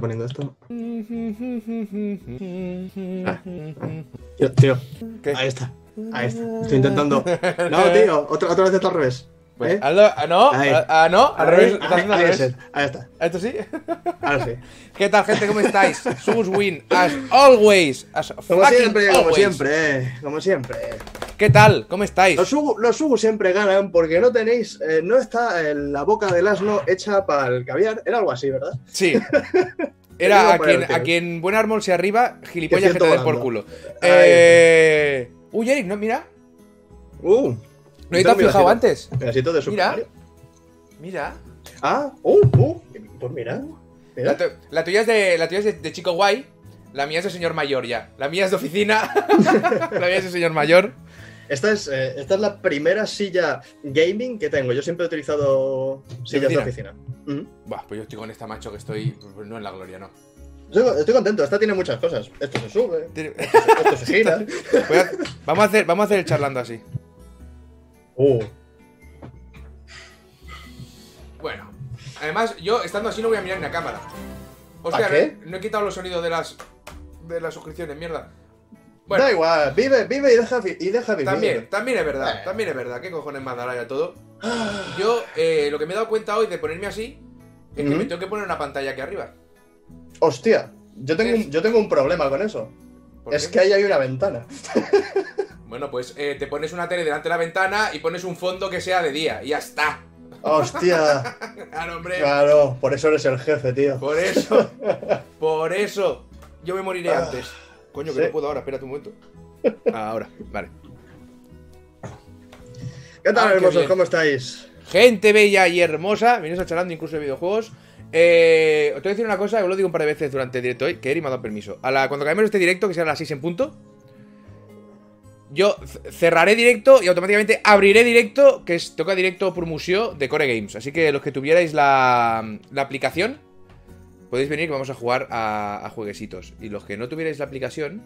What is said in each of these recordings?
poniendo esto. Ah. Tío, tío. ¿Qué? Ahí está. Ahí está. Estoy intentando. No, tío, otra, otra vez está al revés. Pues, ¿Eh? hazlo- ah, no, Ahí. ah, ah, no, al Ahí, revés, ahí, al revés. es, ahí está. ¿Esto sí? Ahora sí. ¿Qué tal, gente? ¿Cómo estáis? Sumus Win, as always, as Como siempre, como always. siempre, eh, como siempre. ¿Qué tal? ¿Cómo estáis? Los Ugu, los Ugu siempre ganan porque no tenéis, eh, no está eh, la boca del asno hecha para el caviar. Era algo así, ¿verdad? Sí. Era a quien, a quien buen árbol se arriba, gilipollas Que te den por culo. Eh... Uy, Eric, no, mira. Uh. ¿No has fijado antes? Pedacito de Super Mira. Mario. Mira. Ah, uh, uh. Pues mira. mira. La, tu- la tuya es, de, la tuya es de, de chico guay. La mía es de señor mayor ya. La mía es de oficina. la mía es de señor mayor. Esta es, eh, esta es la primera silla gaming que tengo. Yo siempre he utilizado sillas de oficina? Buah, pues yo estoy con esta macho que estoy. pues, no en la gloria, no. Estoy, estoy contento. Esta tiene muchas cosas. Esto se sube, esto se gira. Voy a- vamos, a hacer, vamos a hacer el charlando así. Uh. Bueno. Además, yo estando así no voy a mirar ni a cámara. Hostia, ¿A qué? no he quitado los sonidos de las. de las suscripciones, mierda. Bueno, Da igual, vive, vive y deja, y deja vivir. también, también es verdad, Eh. también es verdad. ¿Qué cojones más dará ya todo? Yo, eh, lo que me he dado cuenta hoy de ponerme así, es que me tengo que poner una pantalla aquí arriba. Hostia, yo tengo, Es- yo tengo un problema con eso. ¿Por Es qué? que ahí hay una ventana. Bueno, pues eh, te pones una tele delante de la ventana y pones un fondo que sea de día, y ya está. Hostia. Claro, hombre. claro, por eso eres el jefe, tío. Por eso, por eso, yo me moriré Ah, antes. Coño, que sí. no puedo ahora, espérate un momento. Ahora, vale. ¿Qué tal, Ah, hermosos? ¿Cómo estáis? Gente bella y hermosa, vienes a charlando incluso de videojuegos. Eh, os voy a decir una cosa, os lo digo un par de veces durante el directo hoy, que Eri me ha dado permiso. A la, cuando acabemos este directo, que sea a las 6 en punto, yo cerraré directo y automáticamente abriré directo, que es toca directo por museo de Core Games. Así que los que tuvierais la, la aplicación, podéis venir que vamos a jugar a, a jueguecitos. Y los que no tuvierais la aplicación,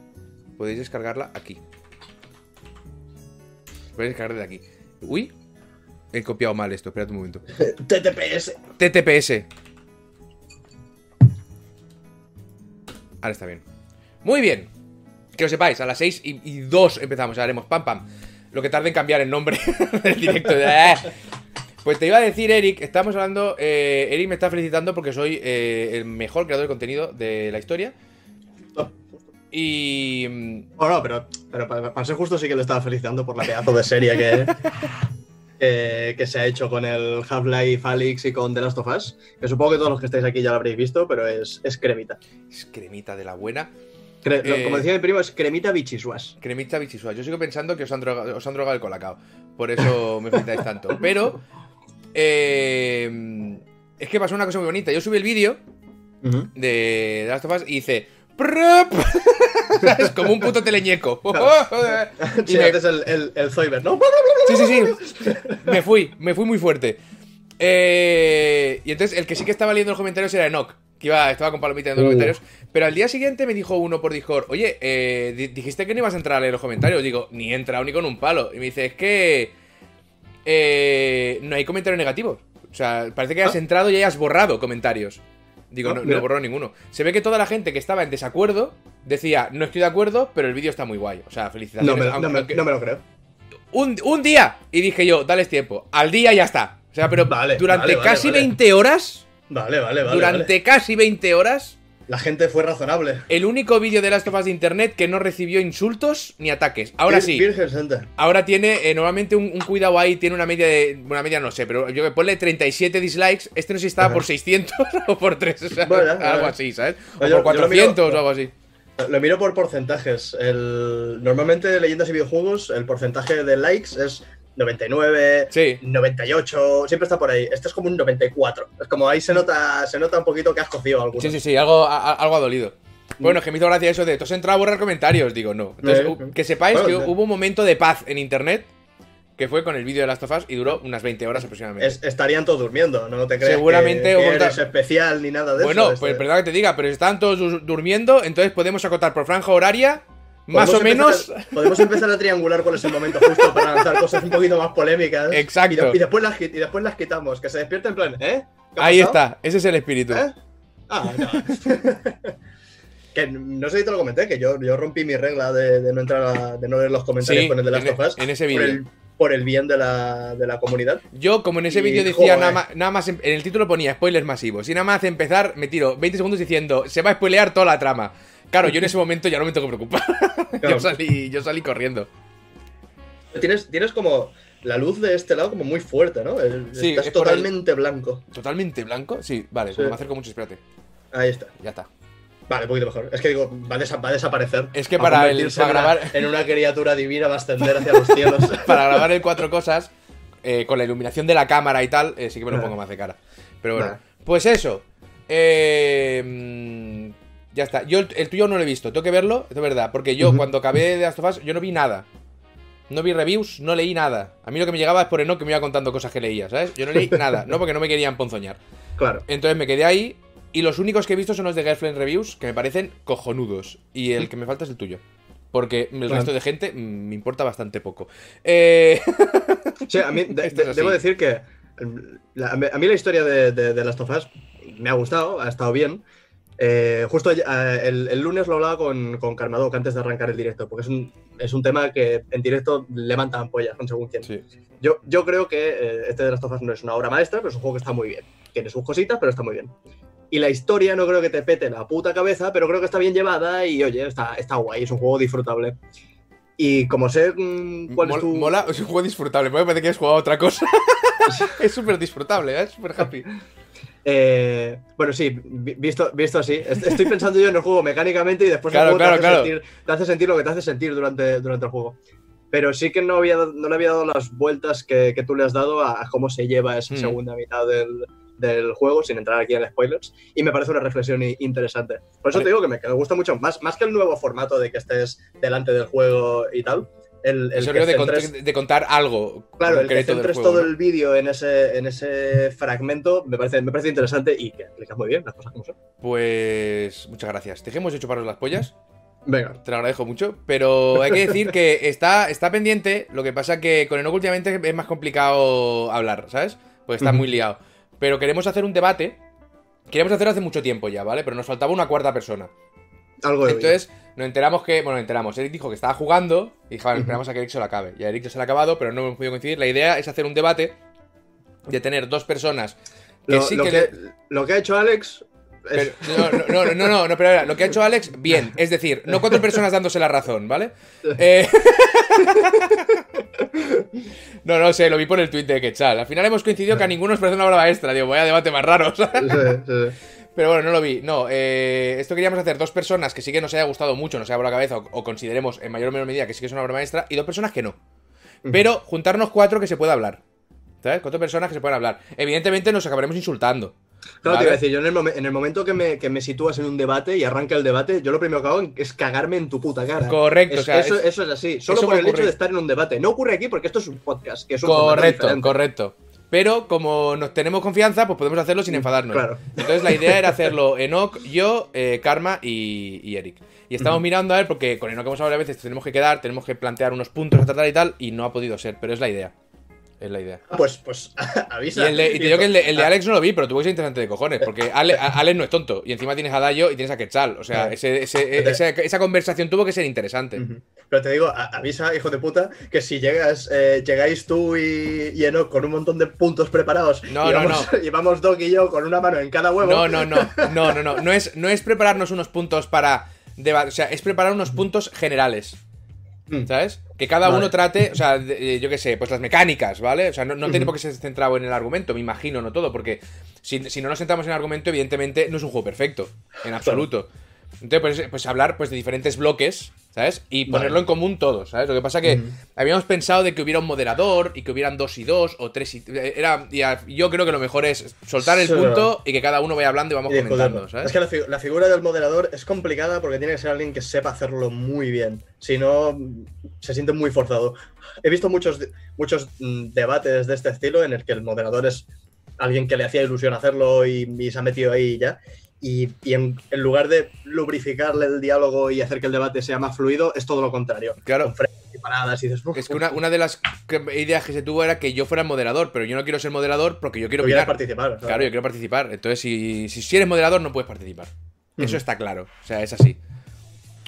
podéis descargarla aquí. Podéis descargar de aquí. Uy, he copiado mal esto, espérate un momento. TTPS. TTPS. Ahora está bien. Muy bien. Que lo sepáis, a las 6 y, y 2 empezamos, haremos pam pam. Lo que tarde en cambiar el nombre del directo. Pues te iba a decir, Eric, estamos hablando. eh, Eric me está felicitando porque soy eh, el mejor creador de contenido de la historia. No. Y. mm, Bueno, pero, pero para, para ser justo sí que le estaba felicitando por la pedazo de serie que, que, que se ha hecho con el Half-Life Alyx y con The Last of Us. Que supongo que todos los que estáis aquí ya lo habréis visto, pero es, es cremita. Es cremita de la buena. Cre- Eh. Como decía mi primo, es cremita bichisuas. Cremita bichisua. Yo sigo pensando que os han drogado, os han drogado el colacao. Por eso me felicitáis tanto. Pero. eh, es que pasó una cosa muy bonita. Yo subí el vídeo de Last of Us y hice. Es como un puto teleñeco. y Sí, me- haces el, el, el Zoiber, ¿no? Sí, sí, sí. Me fui, me fui muy fuerte. Eh, y entonces el que sí que estaba leyendo los comentarios era Enoch, iba, estaba con palomita en los comentarios. Pero al día siguiente me dijo uno por Discord, oye, eh, di- dijiste que no ibas a entrar a leer los comentarios. Digo, ni he entrado ni con un palo. Y me dice, es que eh, no hay comentarios negativos. O sea, parece que has Ah. entrado y hayas borrado comentarios. Digo, Ah, no, no borrado ninguno. Se ve que toda la gente que estaba en desacuerdo decía, no estoy de acuerdo, pero el vídeo está muy guay. O sea, felicidades. No me, aunque- no me- aunque- no me lo creo. un, un día. Y dije yo, dales tiempo. Al día ya está. O sea, pero Vale, durante vale, casi vale. 20 horas. Vale, vale, vale. durante vale. casi 20 horas. La gente fue razonable. El único vídeo de Last of Us de internet que no recibió insultos ni ataques. Ahora sí. Virgen Santa. Ahora tiene eh, normalmente un, un cuidado ahí, tiene una media de. Una media no sé, pero yo que ponle 37 dislikes. Este no sé si estaba por 600 o por 3. O sea, Bueno, algo bueno. así, ¿sabes? O Yo- por lo miro- 400 o algo así. Lo miro por porcentajes. El... Normalmente leyendas y videojuegos, el porcentaje de likes es 99, Sí. 98, siempre está por ahí. Este es como un 94. Es como ahí se nota, se nota un poquito que has cocido alguno. Sí, sí, sí, algo, a- algo ha dolido. Bueno, es que me hizo gracia eso de, ¿tú has entrado a borrar comentarios? Digo, no. Entonces, Eh, que sepáis bueno, que hubo un momento de paz en internet, que fue con el vídeo de Last of Us, y duró unas 20 horas aproximadamente. Es- estarían todos durmiendo, no te creas Seguramente que, que hubo eres especial ni nada de bueno, eso. pues este- perdón que te diga, pero si están todos du- durmiendo, entonces podemos acotar por franja horaria, más o menos... empezar- podemos empezar a triangular cuál es el momento justo para lanzar cosas un poquito más polémicas. Exacto. Y, de- y después las, y después las quitamos. Que se despierte en plan, ¿eh? ¿Qué ha Ahí pasado? está, ese es el espíritu. ¿Eh? Ah, no. que no sé si te lo comenté, que yo, yo rompí mi regla de, de no entrar a, de no leer los comentarios Sí, con el de Last en- of Us en ese vídeo. por el bien de la, de la comunidad. Yo, como en ese vídeo decía nada más, nada más, en en el título ponía spoilers masivos. Y nada más empezar, me tiro 20 segundos diciendo, se va a spoilear toda la trama. Claro, yo en ese momento ya no me tengo que preocupar. Claro. yo, salí, yo salí corriendo. Tienes, tienes como la luz de este lado como muy fuerte, ¿no? El- Sí, Estás es por el- totalmente blanco. ¿Totalmente blanco? Sí, vale, Sí. pues me acerco mucho, espérate. Ahí está. Ya está. Vale, un poquito mejor. Es que digo, va a, desa- va a desaparecer. Es que para el- en una- grabar- en una criatura divina va a ascender hacia los cielos. Para grabar el cuatro cosas, eh, con la iluminación de la cámara y tal, eh, sí que me lo pongo más de cara. Pero bueno, Nah. pues eso. Eh, ya está. Yo el, el tuyo no lo he visto, tengo que verlo, es verdad. Porque yo cuando acabé de Last of Us, yo no vi nada. No vi reviews, no leí nada. A mí lo que me llegaba es por Enoch que me iba contando cosas que leía, ¿sabes? Yo no leí nada, no porque no me querían ponzoñar. Claro. Entonces me quedé ahí y los únicos que he visto son los de Girlfriend Reviews, que me parecen cojonudos. Y el que me falta es el tuyo. Porque el resto de gente me importa bastante poco. Eh... Sí, a mí, de- de- debo decir que mm, la- a mí a mí la historia de, de, de Last of Us me ha gustado, ha estado bien. Eh, justo eh, el, el lunes lo hablaba con, con Carmadoc antes de arrancar el directo, porque es un, es un tema que en directo levanta ampollas con según quién. Sí. Yo, yo creo que eh, este de Last of Us no es una obra maestra, pero es un juego que está muy bien. Tiene sus cositas, pero está muy bien. Y la historia no creo que te pete la puta cabeza, pero creo que está bien llevada y oye, está, está guay, es un juego disfrutable. Y como sé mm, cuál Mol- es tu... Mola, es un juego disfrutable. Me parece que has jugado a otra cosa. es súper disfrutable, ¿eh? es súper happy. Eh, bueno, sí, vi- visto, visto así. est- Estoy pensando yo en el juego mecánicamente y después Claro, el juego claro, te, hace claro. Sentir, te hace sentir lo que te hace sentir durante, durante el juego. Pero sí que no, había, no le había dado las vueltas que, que tú le has dado a, a cómo se lleva esa Mm. segunda mitad del, del juego, sin entrar aquí en spoilers. Y me parece una reflexión interesante. Por eso Vale. te digo que me, que me gusta mucho, más, más que el nuevo formato de que estés delante del juego y tal. El, el El que de, centres- de contar algo. Claro, el que centres juego, todo ¿no? el vídeo en ese, en ese fragmento me parece, me parece interesante y que explicas muy bien las cosas como son. Pues muchas gracias. Te hemos hecho paros las pollas. Venga. Te lo agradezco mucho. Pero hay que decir que está, está pendiente. Lo que pasa que con Enoch últimamente es más complicado hablar, ¿sabes? Pues está muy liado. Pero queremos hacer un debate. Queríamos hacerlo hace mucho tiempo ya, ¿vale? Pero nos faltaba una cuarta persona. Algo de Entonces, nos enteramos que. Bueno, nos enteramos. Eric dijo que estaba jugando. Y dijo, vale, esperamos a que Eric se lo acabe. Y a Eric se lo ha acabado, pero no hemos podido coincidir. La idea es hacer un debate de tener dos personas que lo, sí lo que. que, le- lo que ha hecho Alex pero- no, no, no, no, pero ahora, lo que ha hecho Alex, bien. Es decir, no cuatro personas dándose la razón, ¿vale? Eh, No, no sé, lo vi por el tuit de Quetzal. Al final hemos coincidido que a ninguno nos parece una obra maestra. Digo, vaya debate más raro. sí, sí, sí. Pero bueno, no lo vi. No, eh, esto queríamos hacer dos personas que sí que nos haya gustado mucho, nos haya volado la cabeza o, o consideremos en mayor o menor medida que sí que es una obra maestra y dos personas que no. Pero juntarnos cuatro que se pueda hablar. ¿Sabes? Cuatro personas que se puedan hablar. Evidentemente nos acabaremos insultando. Claro, te iba a decir, yo en el, en el momento que me, que me sitúas en un debate y arranca el debate, yo lo primero que hago es cagarme en tu puta cara. Correcto, Es- o sea, eso, es- eso es así, solo por el hecho de estar en un debate. No ocurre aquí porque esto es un podcast, que es un Correcto, correcto. Pero como nos tenemos confianza, pues podemos hacerlo sin enfadarnos. Claro. Entonces la idea era hacerlo Enoch, yo, eh, Karma y, y Eric. Y estamos mirando a ver, porque con Enoch hemos hablado varias veces, tenemos que quedar, tenemos que plantear unos puntos a tratar y tal, y no ha podido ser, pero es la idea. Es la idea. Ah, Pues, pues Y, avisa. el de- y te digo que el de, el de Ah, Alex no lo vi, pero tuvo que ser interesante de cojones, porque Ale- a- Alex no es tonto, y encima tienes a Dayo y tienes a Quetzal. O sea, ese- ese- esa, esa conversación tuvo que ser interesante. Pero te digo, a- avisa, hijo de puta, que si llegas, eh, llegáis tú y, y Enoch con un montón de puntos preparados No, y, no, vamos, y vamos Doc y yo con una mano en cada huevo. No, no, no, no, no, no. No es, no es prepararnos unos puntos para deba- O sea, es preparar unos puntos generales. Mm. ¿Sabes? Que cada Vale. uno trate, o sea, de- eh, yo qué sé, pues las mecánicas, ¿vale? O sea, no, no tiene por qué ser centrado en el argumento, me imagino, no todo, porque si, si no nos centramos en el argumento, evidentemente no es un juego perfecto, en absoluto. Entonces, pues, pues hablar pues, de diferentes bloques, ¿sabes? Y ponerlo Vale. en común todos, ¿sabes? Lo que pasa que habíamos pensado de que hubiera un moderador y que hubieran dos y dos o tres y... Era, y yo creo que lo mejor es soltar el Sí, punto y que cada uno vaya hablando y vamos Y comentando. ¿sabes? Es que la, fi- la figura del moderador es complicada porque tiene que ser alguien que sepa hacerlo muy bien. Si no, se siente muy forzado. He visto muchos, muchos mm, debates de este estilo en el que el moderador es alguien que le hacía ilusión hacerlo y, y se ha metido ahí y ya. Y, y en, en lugar de lubrificarle el diálogo y hacer que el debate sea más fluido, es todo lo contrario. Claro. Con Fred paradas y dices, "Uf, Es que una, una de las ideas que se tuvo era que yo fuera el moderador, pero yo no quiero ser moderador porque yo quiero participar. Claro, yo quiero participar. Entonces, si, si, eres moderador, no puedes participar. Eso está claro. O sea, es así.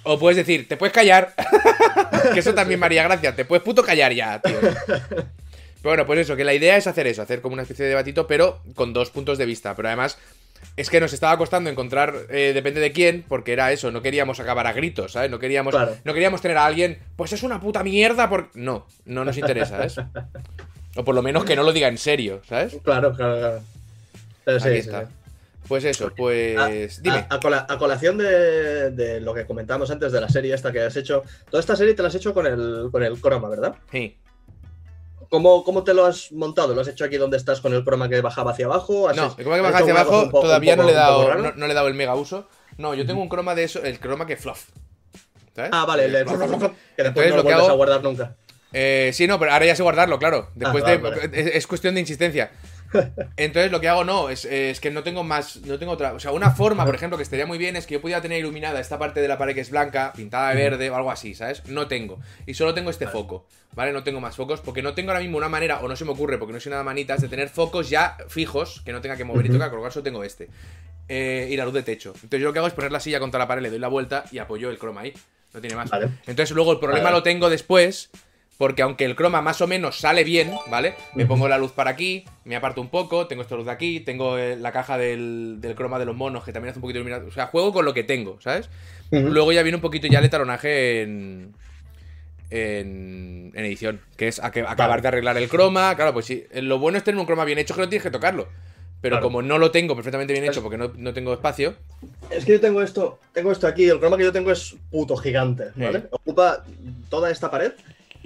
O puedes decir, te puedes callar. que eso también me haría gracia. Te puedes puto callar ya, tío. Pero bueno, pues eso, que la idea es hacer eso, hacer como una especie de debatito, pero con dos puntos de vista. Pero además, es que nos estaba costando encontrar, eh, depende de quién, porque era eso, no queríamos acabar a gritos, ¿sabes? No queríamos, Claro. no queríamos tener a alguien, pues es una puta mierda, por... No, no nos interesa, ¿sabes? O por lo menos que no lo diga en serio, ¿sabes? Claro, claro, claro. Pero sí, Aquí sí, está. sí. Pues eso, pues. A- Dime. A, a cola- a colación de, de lo que comentábamos antes de la serie esta que has hecho, toda esta serie te la has hecho con el, con el croma, ¿verdad? Sí. ¿Cómo, ¿Cómo te lo has montado? ¿Lo has hecho aquí donde estás con el croma que bajaba hacia abajo? ¿Has No, el croma que baja hacia abajo poco- todavía no le he dado. No, no le he dado el mega uso. No, yo tengo un croma de eso, el croma que fluff. ¿Sabes? Ah, vale, el de- fluff. que después Entonces, no lo lo vuelves hago- a guardar nunca. Eh, sí, no, pero ahora ya sé guardarlo, claro. Después Ah, de. vale. Es, es cuestión de insistencia. Entonces lo que hago no, es, es que no tengo más. No tengo otra. O sea, una forma, por ejemplo, que estaría muy bien es que yo pudiera tener iluminada esta parte de la pared que es blanca, pintada de verde o algo así, ¿sabes? No tengo. Y solo tengo este foco, ¿vale? No tengo más focos porque no tengo ahora mismo una manera, o no se me ocurre porque no soy nada manitas, de tener focos ya fijos que no tenga que mover y tocar, con lo cual solo tengo este. Eh, y la luz de techo. Entonces yo lo que hago es poner la silla contra la pared, le doy la vuelta y apoyo el croma ahí. No tiene más. Vale. Entonces luego el problema Vale. lo tengo después, porque aunque el croma más o menos sale bien, ¿vale? Me pongo la luz para aquí, me aparto un poco, tengo esta luz de aquí, tengo eh, la caja del, del croma de los monos que también hace un poquito de iluminación. O sea, juego con lo que tengo, ¿sabes? Luego ya viene un poquito ya el talonaje en, en, en edición, que es a que- acabar Vale. de arreglar el croma. Claro, pues sí, lo bueno es tener un croma bien hecho que no tienes que tocarlo. Pero Claro. como no lo tengo perfectamente bien hecho porque no, no tengo espacio, Es que yo tengo esto, tengo esto aquí, el croma que yo tengo es puto gigante, ¿vale? Sí. Ocupa toda esta pared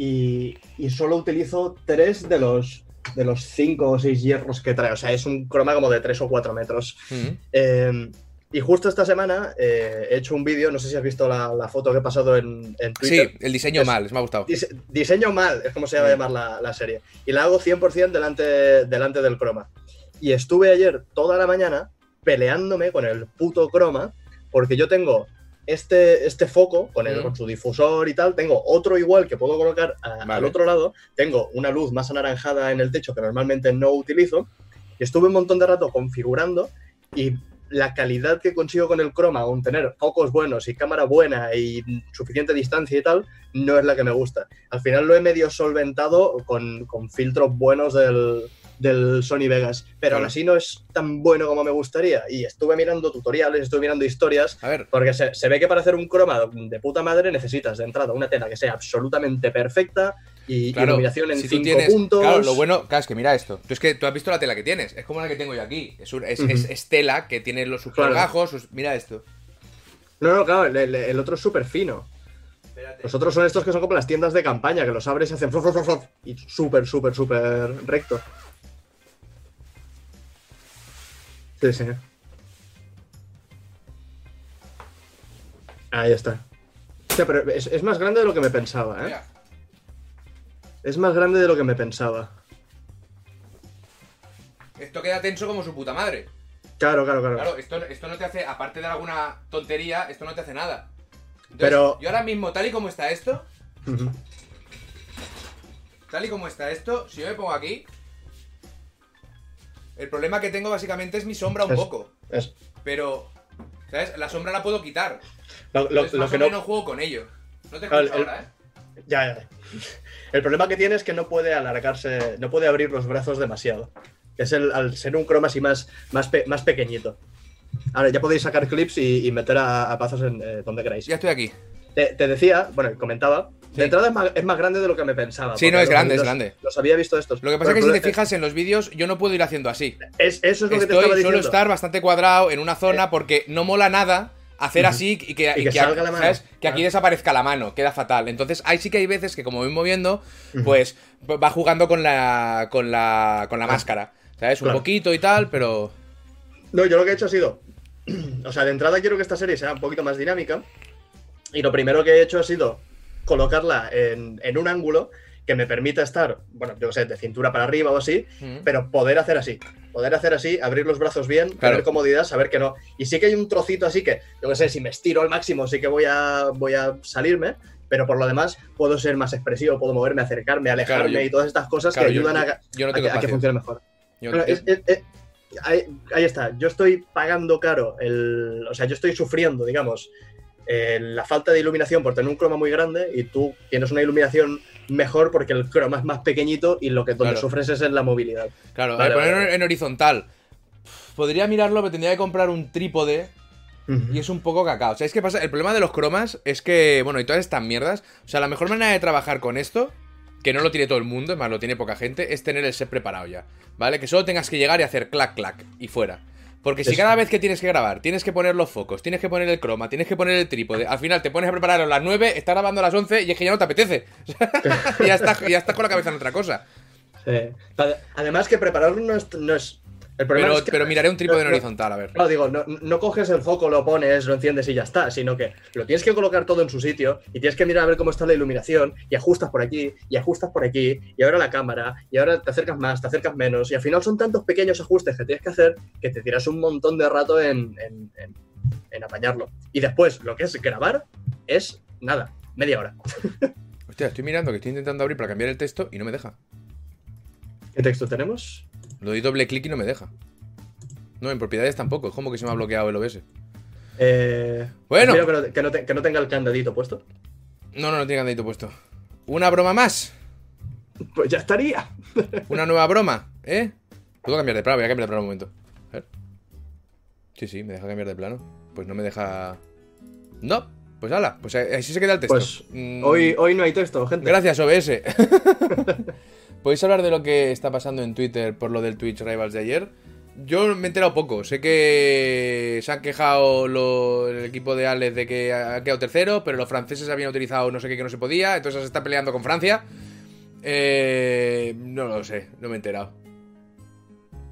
y, y solo utilizo tres de los de los cinco o seis hierros que trae. O sea, es un croma como de tres o cuatro metros. mm, Eh, y justo esta semana eh, he hecho un vídeo, no sé si has visto la, la foto que he pasado en, en Twitter. sí, el diseño Es- mal, me ha gustado. Dise- diseño mal, es como se va a Mm. llamar la, la serie. Y la hago 100% delante, delante del croma. Y estuve ayer toda la mañana peleándome con el puto croma, porque yo tengo este, este foco con, el, Mm. con su difusor y tal, tengo otro igual que puedo colocar a- Vale. al otro lado, tengo una luz más anaranjada en el techo que normalmente no utilizo, y estuve un montón de rato configurando y la calidad que consigo con el croma, aun tener focos buenos y cámara buena y suficiente distancia y tal, no es la que me gusta. Al final lo he medio solventado con, con filtros buenos del, del Sony Vegas, pero aún así no es tan bueno como me gustaría. Y estuve mirando tutoriales, estuve mirando historias, A ver, porque se, se ve que para hacer un croma de puta madre necesitas de entrada una tela que sea absolutamente perfecta y Claro, iluminación en si 5 tienes, puntos. Claro, lo bueno, claro, es que mira esto. Tú es que tú has visto la tela que tienes. Es como la que tengo yo aquí. Es, un- es, Ujú. es- es tela que tiene los sus Claro. sus- Mira esto. No, no, claro, el, otro es súper fino. Los otros son estos que son como las tiendas de campaña, que los abres y hacen flof, flof, flof, y súper, súper, súper recto. Sí, sí. Ahí está. Hostia, pero es, es más grande de lo que me pensaba, ¿eh? Mira. Es más grande de lo que me pensaba. Esto queda tenso como su puta madre. Claro, claro, claro. Claro, esto, esto no te hace, aparte de alguna tontería, esto no te hace nada. Entonces, Pero- Yo ahora mismo, tal y como está esto, tal y como está esto, si yo me pongo aquí. El problema que tengo básicamente es mi sombra un Es- poco. Es- Pero, ¿sabes? La sombra la puedo quitar. lo, lo- Entonces, lo más que o no, menos juego con ello. No te escucho el- ahora, ¿eh? Ya, ya. El problema que tiene es que no puede alargarse, no puede abrir los brazos demasiado. Es el, al ser un croma así más, más, pe- más pequeñito. Ahora ya podéis sacar clips y, y meter a, a pazos en eh, donde queráis. Ya estoy aquí. Te, te decía, bueno, comentaba. De entrada es más, es más grande de lo que me pensaba. Sí, no, es los- grande, es grande. Los había visto estos. Lo que pasa es que si te fijas en los vídeos, yo no puedo ir haciendo así. Es, eso es lo que te estaba suelo diciendo. estar bastante cuadrado en una zona porque no mola nada hacer así y que, Y que salga la mano. ¿sabes? Que aquí desaparezca la mano, queda fatal. Entonces, ahí sí que hay veces que como voy moviendo, pues va jugando con la con la con la máscara, ¿sabes? Un Claro. poquito y tal, pero No, yo lo que he hecho ha sido. O sea, de entrada quiero que esta serie sea un poquito más dinámica. Y lo primero que he hecho ha sido colocarla en, en un ángulo que me permita estar, bueno, yo qué sé, de cintura para arriba o así, mm, pero poder hacer así. Poder hacer así, abrir los brazos bien, Claro. tener comodidad, saber que no. Y sí que hay un trocito así que, yo qué sé, si me estiro al máximo, sí que voy a, voy a salirme. pero por lo demás puedo ser más expresivo, puedo moverme, acercarme, alejarme Claro, yo- y todas estas cosas claro, que ayudan a, yo- yo no a tengo que, a que espacio. funcione mejor. Yo- Bueno, yo- es- es- es- ahí, ahí está, yo estoy pagando caro, el, o sea, yo estoy sufriendo, digamos, eh, la falta de iluminación por tener un croma muy grande y tú tienes una iluminación mejor porque el croma es más pequeñito y lo que donde Claro. sufres es en la movilidad. Claro, Vale, al ponerlo vale, en horizontal. Podría mirarlo, pero tendría que comprar un trípode y es un poco cacao. ¿Sabéis qué pasa? El problema de los cromas es que, bueno, y todas estas mierdas. O sea, la mejor manera de trabajar con esto, que no lo tiene todo el mundo, es más, lo tiene poca gente, es tener el set preparado ya. ¿Vale? Que solo tengas que llegar y hacer clac, clac y fuera. Porque si cada vez que tienes que grabar, tienes que poner los focos, tienes que poner el croma, tienes que poner el trípode, al final te pones a preparar a las 9, estás grabando a las 11 y es que ya no te apetece. y ya estás, ya estás con la cabeza en otra cosa. Sí. Ade- Además que prepararlo no es... No es el Pero, es que- pero miraré un trípode en no- no- horizontal, a ver. No, digo, no, no coges el foco, lo pones, lo enciendes y ya está, sino que lo tienes que colocar todo en su sitio y tienes que mirar a ver cómo está la iluminación y ajustas por aquí y ajustas por aquí y ahora la cámara y ahora te acercas más, te acercas menos y al final son tantos pequeños ajustes que tienes que hacer que te tiras un montón de rato en, en- en- en apañarlo. Y después, lo que es grabar es nada, media hora. Hostia, estoy mirando que estoy intentando abrir para cambiar el texto y no me deja. ¿Qué texto tenemos? Lo doy doble clic y no me deja. No, en propiedades tampoco, es como que se me ha bloqueado el OBS. Eh, Bueno. que no, que no te- que no tenga el candadito puesto. No, no, no tiene candadito puesto. Una broma más. Pues ya estaría. Una nueva broma, ¿eh? Puedo cambiar de plano, voy a cambiar de plano un momento. A ver. Sí, sí, me deja cambiar de plano. Pues no me deja. No, pues ala, pues así se queda el texto. Pues Mm, hoy, hoy no hay texto, gente. Gracias, OBS. ¿Podéis hablar de lo que está pasando en Twitter por lo del Twitch Rivals de ayer? Yo me he enterado poco. Sé que se han quejado el equipo de Alex de que ha quedado tercero, pero los franceses habían utilizado no sé qué que no se podía, entonces se está peleando con Francia. Eh, no lo sé, no me he enterado.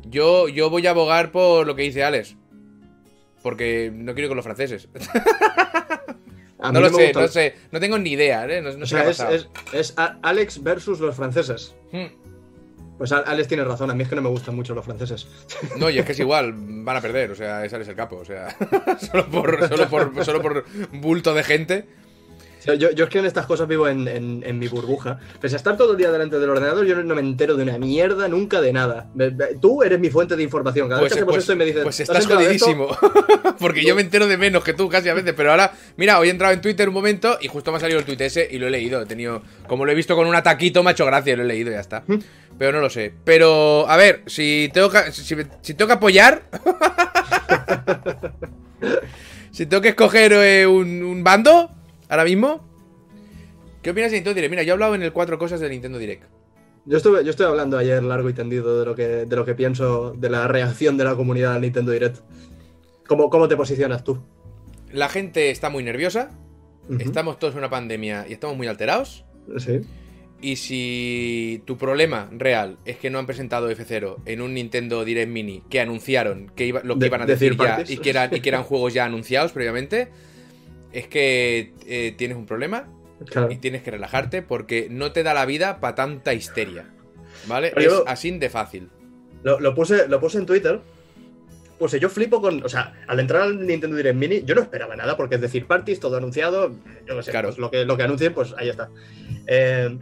Yo, yo voy a abogar por lo que dice Alex. Porque no quiero ir con los franceses. A no mí lo sé, no sé. No tengo ni idea, ¿eh? No, no O sé sea, es, Alex versus los franceses. Hmm. Pues Alex tiene razón, a mí es que no me gustan mucho los franceses. No, y es que es igual, van a perder, o sea, es el capo, o sea, solo por, solo por, solo por bulto de gente. Yo, es que en estas cosas vivo en, en- en mi burbuja. Pese a estar todo el día delante del ordenador, yo no, me entero de una mierda, nunca de nada. Me- me- tú eres mi fuente de información. Cada Pues, vez que hacemos pues- esto y me dices, pues "¿Te has estás enterado de esto?". jodidísimo, porque yo me entero de menos que tú casi a veces, pero ahora, mira, hoy he entrado en Twitter un momento y justo me ha salido el tweet ese y lo he leído, he tenido, como lo he visto con un ataquito, me ha hecho gracia, lo he leído y ya está. Pero no lo sé. Pero, a ver, si tengo que, si, si tengo que apoyar... si tengo que escoger eh, un, un bando, ahora mismo... ¿Qué opinas de Nintendo Direct? Mira, yo he hablado en el cuatro cosas de Nintendo Direct. Yo estuve, yo estuve hablando ayer largo y tendido de lo que, de lo que pienso de la reacción de la comunidad al Nintendo Direct. ¿Cómo, cómo te posicionas tú? La gente está muy nerviosa, estamos todos en una pandemia y estamos muy alterados. Sí. Y si tu problema real es que no han presentado F0 en un Nintendo Direct Mini que anunciaron que iba- lo que De- iban a decir decir ya y que, eran, y que eran juegos ya anunciados previamente, es que eh, tienes un problema Claro. y tienes que relajarte porque no te da la vida para tanta histeria. ¿Vale? Pero es así de fácil. Lo, lo puse, lo puse en Twitter. Pues yo flipo con. O sea, al entrar al Nintendo Direct Mini, yo no esperaba nada, porque es decir, parties, todo anunciado. Yo no sé, Claro. pues lo, que, lo que anuncien, pues ahí está. Eh,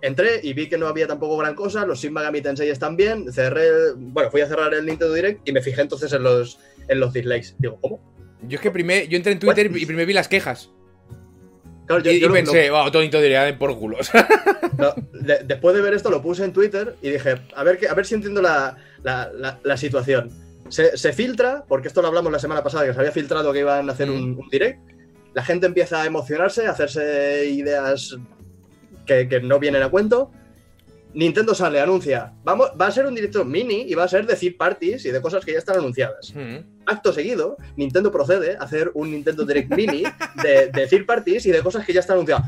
entré y vi que no había tampoco gran cosa. Los Shin Megami Tensei están bien. Cerré. bueno, fui a cerrar el Nintendo Direct y me fijé entonces en los, en los dislikes. Digo, ¿cómo? Yo es que primero, yo entré en Twitter y primero vi las quejas. Claro, yo, y, yo y pensé, wow, todo Nintendo Direct por culo. no, de- después de ver esto, lo puse en Twitter y dije, a ver, que- a ver si entiendo la, la- la- la situación. Se, se filtra, porque esto lo hablamos la semana pasada, que se había filtrado que iban a hacer un, un direct. La gente empieza a emocionarse, a hacerse ideas que, que no vienen a cuento. Nintendo sale, anuncia, vamos, va a ser un directo mini y va a ser de third parties y de cosas que ya están anunciadas. Acto seguido, Nintendo procede a hacer un Nintendo Direct Mini de, de third parties y de cosas que ya están anunciadas.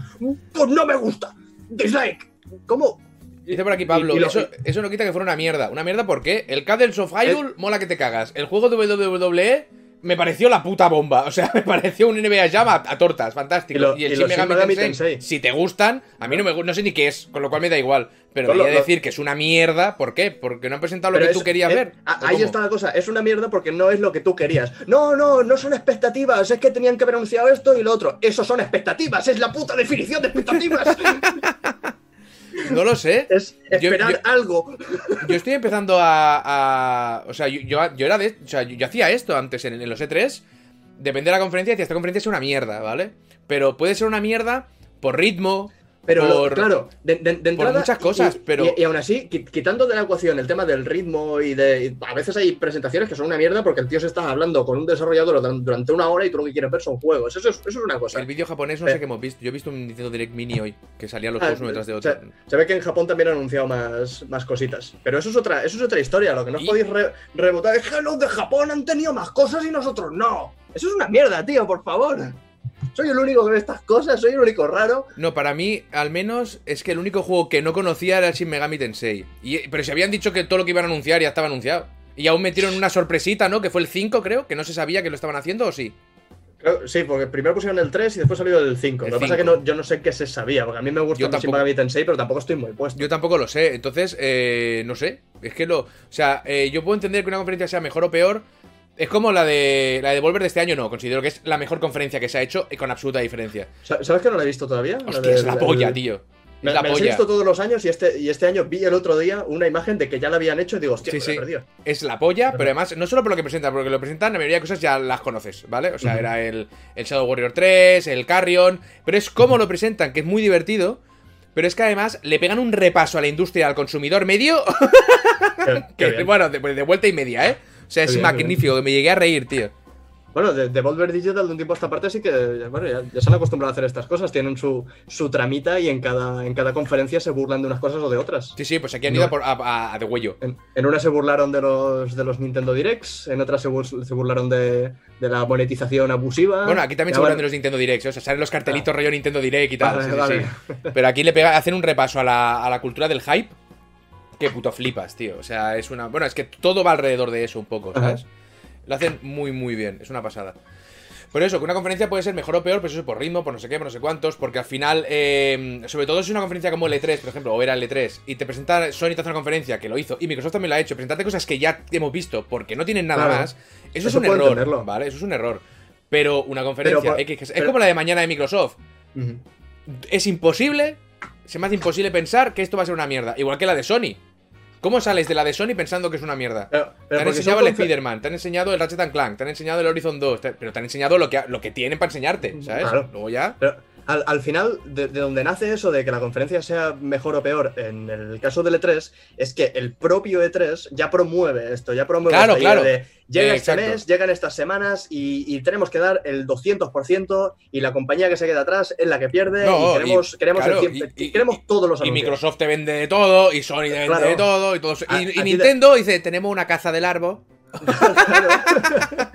Pues no me gusta. Dislike. ¿Cómo? Dice por aquí Pablo, Y- y lo- eso, eso no quita que fuera una mierda. ¿Una mierda por qué? El Cadence of Hyrule mola que te cagas. El juego de WWE me pareció la puta bomba. O sea, me pareció un NBA Jam a, a tortas, fantástico. Y lo- Y, el y Shin los Megami Shin Megami Tensei, Tensei. si te gustan, a mí no me no sé ni qué es, con lo cual me da igual. Pero voy a decir que es una mierda. ¿Por qué? Porque no han presentado lo que es- tú querías ver. a- ¿O Ahí cómo? está la cosa, es una mierda porque no es lo que tú querías. No, no, no son expectativas, es que tenían que haber anunciado esto y lo otro. Eso son expectativas, es la puta definición de expectativas. No lo sé. es Yo- esperar yo- algo. Yo estoy empezando a. a- o sea, yo, yo, era de. O sea, yo, yo hacía esto antes en, en los E3. Depende de la conferencia, decía, esta conferencia es una mierda, ¿vale? Pero puede ser una mierda por ritmo. Pero lo- por- claro, de, de- de entrada. muchas cosas, y- pero- Y, y aún así, qui- quitando de la ecuación el tema del ritmo y de. y a veces hay presentaciones que son una mierda porque el tío se está hablando con un desarrollador duran- durante una hora y tú lo que quieres ver son juegos. Eso es, eso es una cosa. El vídeo japonés no Eh. sé qué hemos visto. Yo he visto un Nintendo Direct Mini hoy, que salían los Ah, juegos uno detrás de otro. Se, se ve que en Japón también han anunciado más, más cositas. Pero eso es otra, eso es otra historia. Lo que no os podéis re- rebotar es que los de Japón han tenido más cosas y nosotros no. Eso es una mierda, tío, por favor. Soy el único que ve estas cosas, soy el único raro. No, para mí, al menos, es que el único juego que no conocía era el Shin Megami Tensei. Y, pero si habían dicho que todo lo que iban a anunciar ya estaba anunciado. Y aún metieron una sorpresita, ¿no? Que fue el 5, creo, que no se sabía que lo estaban haciendo, ¿o sí? Sí, porque primero pusieron el 3 y después salió el 5. El Lo que pasa es que 5. no, yo no sé qué se sabía, porque a mí me gusta mucho tampoco. Megami Tensei, pero tampoco estoy muy puesto. Yo tampoco lo sé. Entonces, eh, no sé. Es que lo. O sea, eh, yo puedo entender que una conferencia sea mejor o peor. Es como la de la de Devolver de este año, no. Considero que es la mejor conferencia que se ha hecho y con absoluta diferencia. Sa- ¿Sabes que no la he visto todavía? La de- es la el- polla, tío. Me, la me he visto todos los años y este, y este año vi el otro día una imagen de que ya la habían hecho y digo, hostia, Sí, la sí. perdido. Es la polla, pero además, no solo por lo que presentan, porque lo presentan, la mayoría de cosas ya las conoces, ¿vale? O sea, era el, el Shadow Warrior 3, el Carrion, pero es cómo lo presentan, que es muy divertido. Pero es que además le pegan un repaso a la industria, al consumidor medio, Qué- qué que, bueno, de, de vuelta y media, ¿eh? O sea, es bien, magnífico, que me llegué a reír, tío. Bueno, de Devolver Digital de un tiempo a esta parte sí que bueno, ya, ya se han acostumbrado a hacer estas cosas, tienen su, su tramita y en cada, en cada conferencia se burlan de unas cosas o de otras. Sí, sí, pues aquí han ido a, por- a- a- a de huello. En, en una se burlaron de los, de los Nintendo Directs, en otra se, bur- se burlaron de, de la monetización abusiva. Bueno, aquí también Ya se van- de los Nintendo Directs, ¿eh? o sea, salen los cartelitos rollo Nintendo Direct y tal. Vale, sí, sí, vale. sí. Pero aquí le pega, hacen un repaso a la, a la cultura del hype. Que puto flipas, tío. O sea, es una. Bueno, es que todo va alrededor de eso un poco, ¿sabes? Lo hacen muy, muy bien. Es una pasada. Por eso, que una conferencia puede ser mejor o peor, pues eso por ritmo, por no sé qué, por no sé cuántos, porque al final, eh, sobre todo si es una conferencia como el E3, por ejemplo, o era el E3, y te presenta Sony te hace una conferencia, que lo hizo, y Microsoft también lo ha hecho, presentarte cosas que ya hemos visto porque no tienen nada Claro. más, eso, es un error, entenderlo. ¿vale? Eso es un error. Pero una conferencia, Pero X, es pero- como la de mañana de Microsoft. Es imposible, se me hace imposible pensar que esto va a ser una mierda, igual que la de Sony. ¿Cómo sales de la de Sony pensando que es una mierda? Pero, Te han enseñado el Spider-Man, te han enseñado el Ratchet and Clank, te han enseñado el Horizon 2, te- pero te han enseñado lo que, lo que tienen para enseñarte, ¿sabes? Claro. Luego ya. Pero al, al final, de, de donde nace eso de que la conferencia sea mejor o peor, en el caso del E3, es que el propio E3 ya promueve esto, ya promueve Claro, esta claro. de llega Eh, este exacto. mes, llegan estas semanas y, y tenemos que dar el 200% y la compañía que se queda atrás es la que pierde No, y queremos, y- queremos, el claro, 100 y- y- queremos todos los Y. Microsoft te vende de todo, y Sony te vende de todo, y todo. eso. A- Y, te- Nintendo dice: Tenemos una caza del árbol.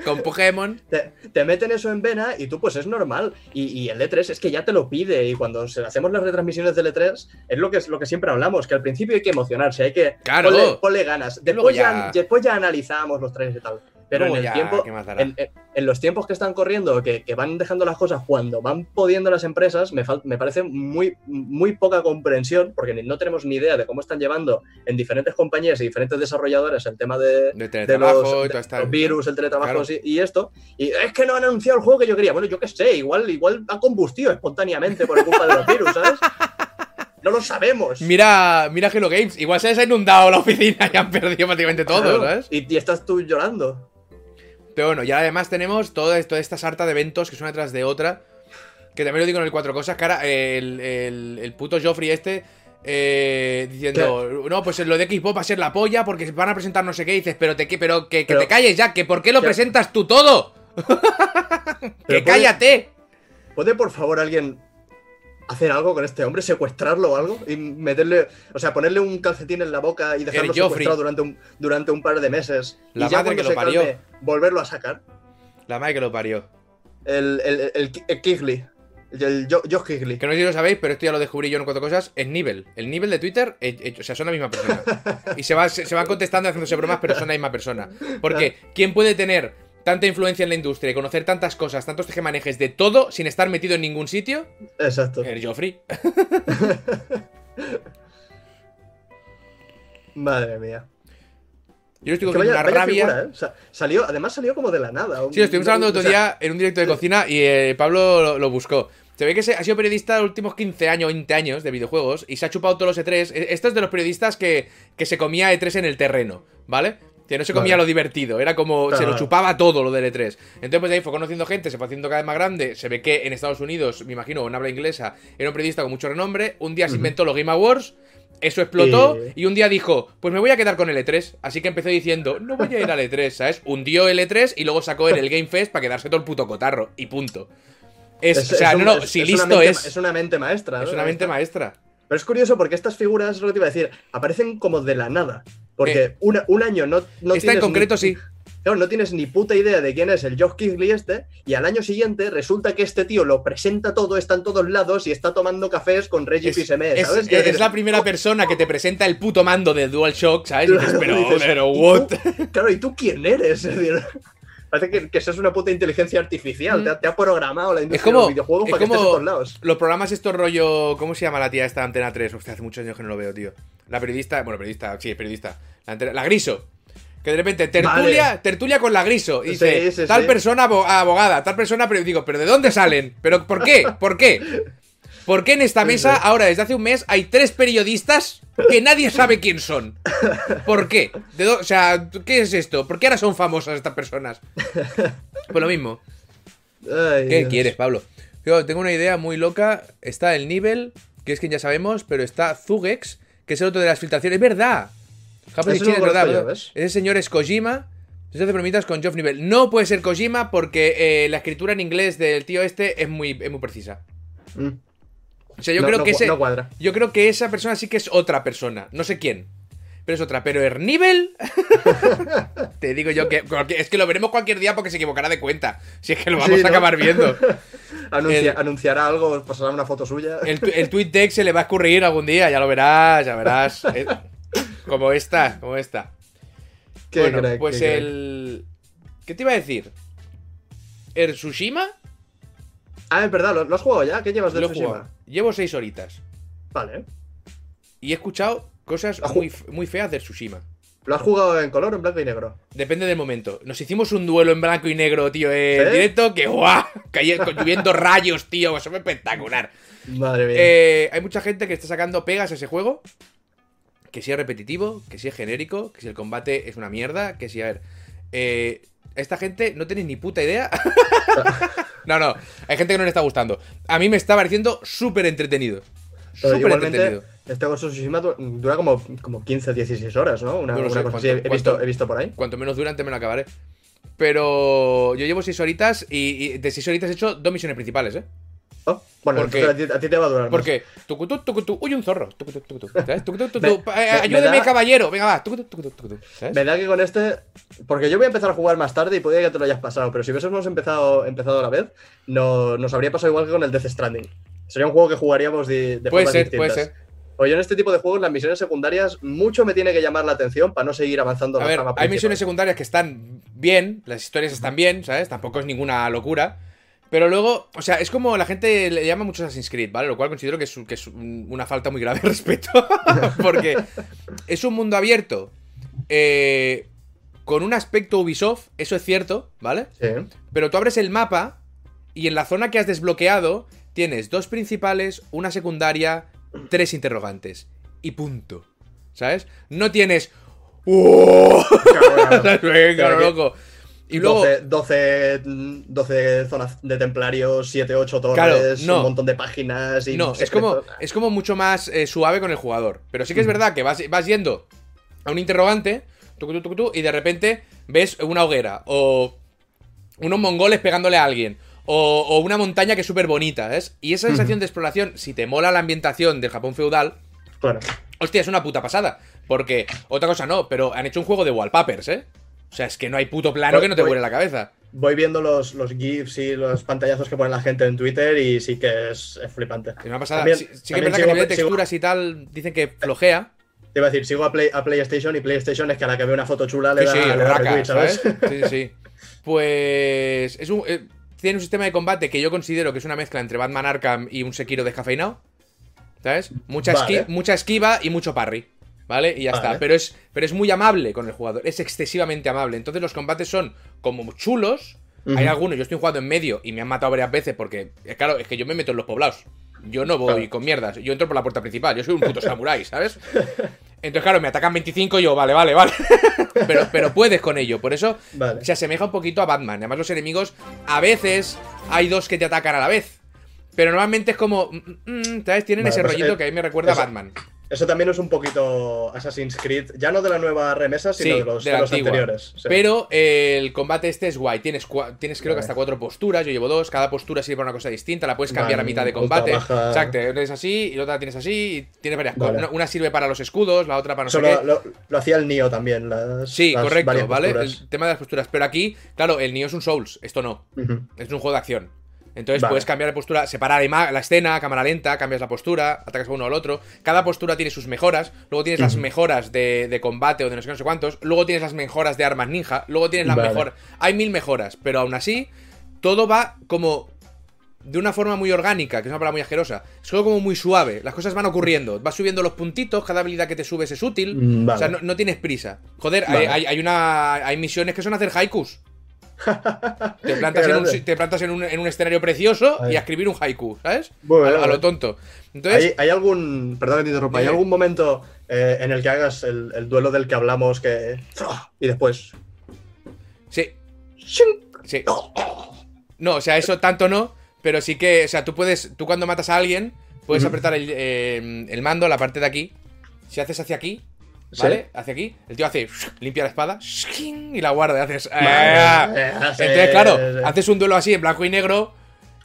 Con Pokémon. te, te meten eso en vena y tú pues es normal. Y, y el E3 es que ya te lo pide y cuando se, hacemos las retransmisiones del E3 es lo que, es lo que siempre hablamos, que al principio hay que emocionarse, hay que Claro. ponle, ponle ganas. Después ya... ya- después ya analizamos los trailers y tal. Pero en el ya, tiempo, ¿qué más dará? en, los tiempos que están corriendo, que, que van dejando las cosas cuando van pudiendo las empresas, me, me parece muy, muy poca comprensión, porque no tenemos ni idea de cómo están llevando en diferentes compañías y diferentes desarrolladores el tema de, De de los, de virus, el teletrabajo Claro. y, y esto. Y es que no han anunciado el juego que yo quería. Bueno, yo qué sé, igual, igual ha combustido espontáneamente por culpa de los virus, ¿sabes? No lo sabemos. Mira, mira Hello Games, igual se les ha inundado la oficina y han perdido prácticamente todo, Claro, ¿sabes? Y, y estás tú llorando. Pero bueno, ya además tenemos toda, toda esta sarta de eventos que son detrás de otra. Que también lo digo en el Cuatro Cosas, cara. El, el, el puto Joffrey este. eh, diciendo, no, pues lo de Xbox va a ser la polla porque van a presentar no sé qué. Y dices, pero, te, que- pero que, que Pero- te calles ya, que ¿por qué lo presentas tú todo? ¡Que puede- cállate! ¿Puede por favor alguien hacer algo con este hombre? ¿Secuestrarlo o algo? Y meterle. O sea, ponerle un calcetín en la boca y dejarlo secuestrado durante un, durante un par de meses. La y ya cuando que lo se parió. calme, volverlo a sacar. La madre que lo parió. El, el, el, el Kigley. El Jo- Josh Kigley. Que no sé si lo sabéis, pero esto ya lo descubrí yo en Cuatro Cosas. Es nivel. El nivel de Twitter, eh, eh, o sea, son la misma persona. Y se, va, se, se van contestando haciéndose bromas, pero son la misma persona. Porque, ¿quién puede tener tanta influencia en la industria y conocer tantas cosas, tantos tejemanejes de todo sin estar metido en ningún sitio, Exacto. el Joffrey. Madre mía. Yo estoy con una rabia. figura, ¿eh? O sea, salió, además salió como de la nada. Sí, lo estuvimos hablando otro sea, día en un directo de cocina y eh, Pablo lo, lo buscó. Se ve que se- ha sido periodista los últimos 15 años, 20 años de videojuegos y se ha chupado todos los E3. E- Esto es de los periodistas que, que se comía E3 en el terreno, ¿vale? Que no se comía lo divertido, era como Claro, se lo chupaba todo lo del E3. Entonces, pues ahí fue conociendo gente, se fue haciendo cada vez más grande. Se ve que en Estados Unidos, me imagino, en habla inglesa, era un periodista con mucho renombre. Un día se inventó los Game Awards, eso explotó Y- y un día dijo, pues me voy a quedar con el E3. Así que empezó diciendo, no voy a ir al E3, ¿sabes? Hundió el E3 y luego sacó en el Game Fest para quedarse todo el puto cotarro. Y punto. Es, o sea, un- no, no, es- si es listo mente- es. Es una mente maestra. Es ¿no? una mente maestra. Pero es curioso porque estas figuras, es lo que te iba a decir, aparecen como de la nada. Porque Eh, una- un año no, no Esta en concreto ni- sí. Claro, no tienes ni puta idea de quién es el Josh Kigley este, y al año siguiente resulta que este tío lo presenta todo, está en todos lados y está tomando cafés con Reggie Es, es- ¿sabes? es- es decir, la primera persona que te presenta el puto mando de DualShock, ¿sabes? Dices, pero, dices, pero, ¿y what? tú? Claro, ¿y tú quién eres? Es decir, Parece que, que seas una puta inteligencia artificial, Mm. te, ha, te ha programado la industria como- de los videojuegos es para que estés en como- todos lados. Los programas estos rollo. ¿Cómo se llama la tía esta Antena 3? Hostia, hace muchos años que no lo veo, tío. La periodista. Bueno, periodista, sí, es periodista. La, la Griso. Que de repente, tertulia, Vale. tertulia con la Griso. Y dice, Sí, sí, tal sí. persona abo- abogada, tal persona, pero digo, ¿pero de dónde salen? ¿Pero por qué? ¿Por qué? ¿Por qué en esta mesa, ahora desde hace un mes, hay tres periodistas que nadie sabe quién son? ¿Por qué? ¿De dó- o sea, ¿qué es esto? ¿Por qué ahora son famosas estas personas? Pues lo mismo. Ay, ¿Qué Dios. quieres, Pablo? Yo tengo una idea muy loca. Está el nivel, que es quien ya sabemos, pero está Zugex, que es el otro de las filtraciones. ¡Es verdad! Japón China es verdad. Ese señor es Kojima. Se hace bromitas con Geoff Nivel. No puede ser Kojima porque eh, la escritura en inglés del tío este es muy, es muy precisa. Mm. O sea, yo No- creo no que ese. no cuadra. Yo creo que esa persona sí que es otra persona. No sé quién. Pero es otra. Pero Ernivel. Te digo yo que. Es que lo veremos cualquier día porque se equivocará de cuenta. Si es que lo vamos Sí, a acabar viendo. Anuncia- El- Anunciará algo, os pasará una foto suya. El, el tweet deck se le va a escurrir algún día, ya lo verás, ya verás. Eh, como esta, como esta. Qué bueno, crack, pues qué crack. el. ¿Qué te iba a decir? ¿El Tsushima? Ah, es verdad, ¿lo, lo has jugado ya? ¿Qué llevas de Lo Tsushima? jugado. Llevo seis horitas. Vale. Y he escuchado cosas muy, muy feas del Tsushima. ¿Lo has jugado en color o en blanco y negro? Depende del momento. Nos hicimos un duelo en blanco y negro, tío, en ¿Sí? directo, que guau, cayendo, lloviendo rayos, tío, eso fue espectacular. Madre mía. Eh, hay mucha gente que está sacando pegas a ese juego. Que si es repetitivo, que si es genérico, que si el combate es una mierda, que si, a ver. eh, esta gente no tenéis ni puta idea. no, no, hay gente que no le está gustando. A mí me está pareciendo súper entretenido. Súper entretenido. Este Ghost of Tsushima du- dura como, como 15 16 horas, ¿no? Una, No una sé, cosa así. ¿cuánto- He visto, he visto por ahí. Cuanto menos durante me lo acabaré. Pero yo llevo seis horitas y, y de seis horitas he hecho dos misiones principales, ¿eh? Oh, bueno, Porque- a ti, a ti te va a durar. Porque, tucutú, tucutú, uy, un zorro. Eh, me- me ayúdeme, da- caballero. Venga, va. ¿sabes? Me da que con este. Porque yo voy a empezar a jugar más tarde y podría que te lo hayas pasado, pero si hubiésemos empezado, empezado a la vez, no, nos habría pasado igual que con el Death Stranding. Sería un juego que jugaríamos de, de Puede formas ser, puede ser. O yo en este tipo de juegos, las misiones secundarias, mucho me tiene que llamar la atención para no seguir avanzando A la ver, trama hay principal. misiones secundarias que están bien, las historias están bien, ¿sabes? Tampoco es ninguna locura. Pero luego, o sea, es como la gente le llama mucho Assassin's Creed, ¿vale? Lo cual considero que es, que es un- una falta muy grave de respeto. Porque es un mundo abierto eh, con un aspecto Ubisoft, eso es cierto, ¿vale? Sí. Pero tú abres el mapa y en la zona que has desbloqueado tienes dos principales, una secundaria, tres interrogantes. Y punto. ¿Sabes? No tienes. ¡Oh! Venga, Pero que- loco. Y luego. 12, 12, 12 zonas de templarios, 7, 8 torres, Claro, no. un montón de páginas y No, es como, es como mucho más eh, suave con el jugador. Pero sí que es verdad que vas, vas yendo a un interrogante tucu, tucu, tucu, tucu, y de repente ves una hoguera o unos mongoles pegándole a alguien o, o una montaña que es súper bonita, ¿ves? Y esa sensación de exploración, si te mola la ambientación del Japón feudal, Claro. hostia, es una puta pasada. Porque, otra cosa no, pero han hecho un juego de wallpapers, ¿eh? O sea, es que no hay puto plano Voy- que no te vuele la cabeza. Voy viendo los, los GIFs y los pantallazos que pone la gente en Twitter y sí que es, es flipante. Es una pasada. También- sí, sí que es verdad que a nivel de sigo- texturas y tal dicen que flojea. Te iba a decir, sigo a, Play- a PlayStation y PlayStation es que a la que ve una foto chula le Sí, da, sí, le da raca, retweet, ¿sabes? ¿sabes? Sí, sí, sí. Pues. Es un, eh, tiene un sistema de combate que yo considero que es una mezcla entre Batman Arkham y un Sekiro descafeinado. ¿Sabes? Mucha, Vale. esqui- mucha esquiva y mucho parry. ¿Vale? Y ya Vale. está. Pero es, pero es muy amable con el jugador. Es excesivamente amable. Entonces los combates son como chulos. Hay algunos, yo estoy jugando en medio y me han matado varias veces porque, claro, es que yo me meto en los poblados. Yo no voy Claro. con mierdas. Yo entro por la puerta principal. Yo soy un puto samurái, ¿sabes? Entonces, claro, me atacan 25 y yo, vale, vale, vale. pero, pero puedes con ello. Por eso Vale. se asemeja un poquito a Batman. Además, los enemigos, a veces, hay dos que te atacan a la vez. Pero normalmente es como. mm, mm, ¿Sabes? Tienen Vale, ese pues, rollito eh, que a mí me recuerda eso- a Batman. Eso también es un poquito Assassin's Creed, ya no de la nueva remesa, sino Sí, de los, de los anteriores. sí. Pero eh, el combate este es guay. Tienes, tienes creo que hasta cuatro posturas. Yo llevo dos. Cada postura sirve para una cosa distinta. La puedes cambiar Vale, a mitad de combate. baja. Exacto. Una es así y la otra tienes así. Y tienes varias. Vale. Una, una sirve para los escudos, la otra para no Eso sé qué. lo, lo- lo hacía el Nio también. Las, Sí, las correcto, ¿vale? posturas. El tema de las posturas. Pero aquí, claro, el Nio es un Souls. Esto no. Es un juego de acción. Entonces Vale. puedes cambiar de postura, separar la escena, cámara lenta, cambias la postura, atacas a uno o al otro. Cada postura tiene sus mejoras. Luego tienes las mejoras de, de combate o de no sé no sé cuántos. Luego tienes las mejoras de armas ninja. Luego tienes las Vale. mejoras. Hay mil mejoras, pero aún así, todo va como de una forma muy orgánica, que es una palabra muy asquerosa. Es todo como muy suave. Las cosas van ocurriendo. Vas subiendo los puntitos, cada habilidad que te subes es útil. Mm, vale. O sea, no, no tienes prisa. Joder, hay- hay una. Hay misiones que son hacer haikus. Te plantas, en un, grande. te plantas en un, en un escenario precioso y a escribir un haiku, ¿sabes? Bueno, a, lo- a bueno. lo tonto. Entonces, ¿Hay, hay algún, perdón que te interrumpa, ¿hay algún momento eh, en el que hagas el, el duelo del que hablamos que... Y después... sí, sí. No, o sea, eso tanto no, pero sí que, o sea, tú puedes, tú cuando matas a alguien, puedes apretar el, eh, el mando, la parte de aquí. Si haces hacia aquí, ¿Sí? ¿vale? Hacia aquí, el tío hace, limpia la espada, y la guarda, y haces... Vale. Sí, Entonces, claro, sí, sí. haces un duelo así en blanco y negro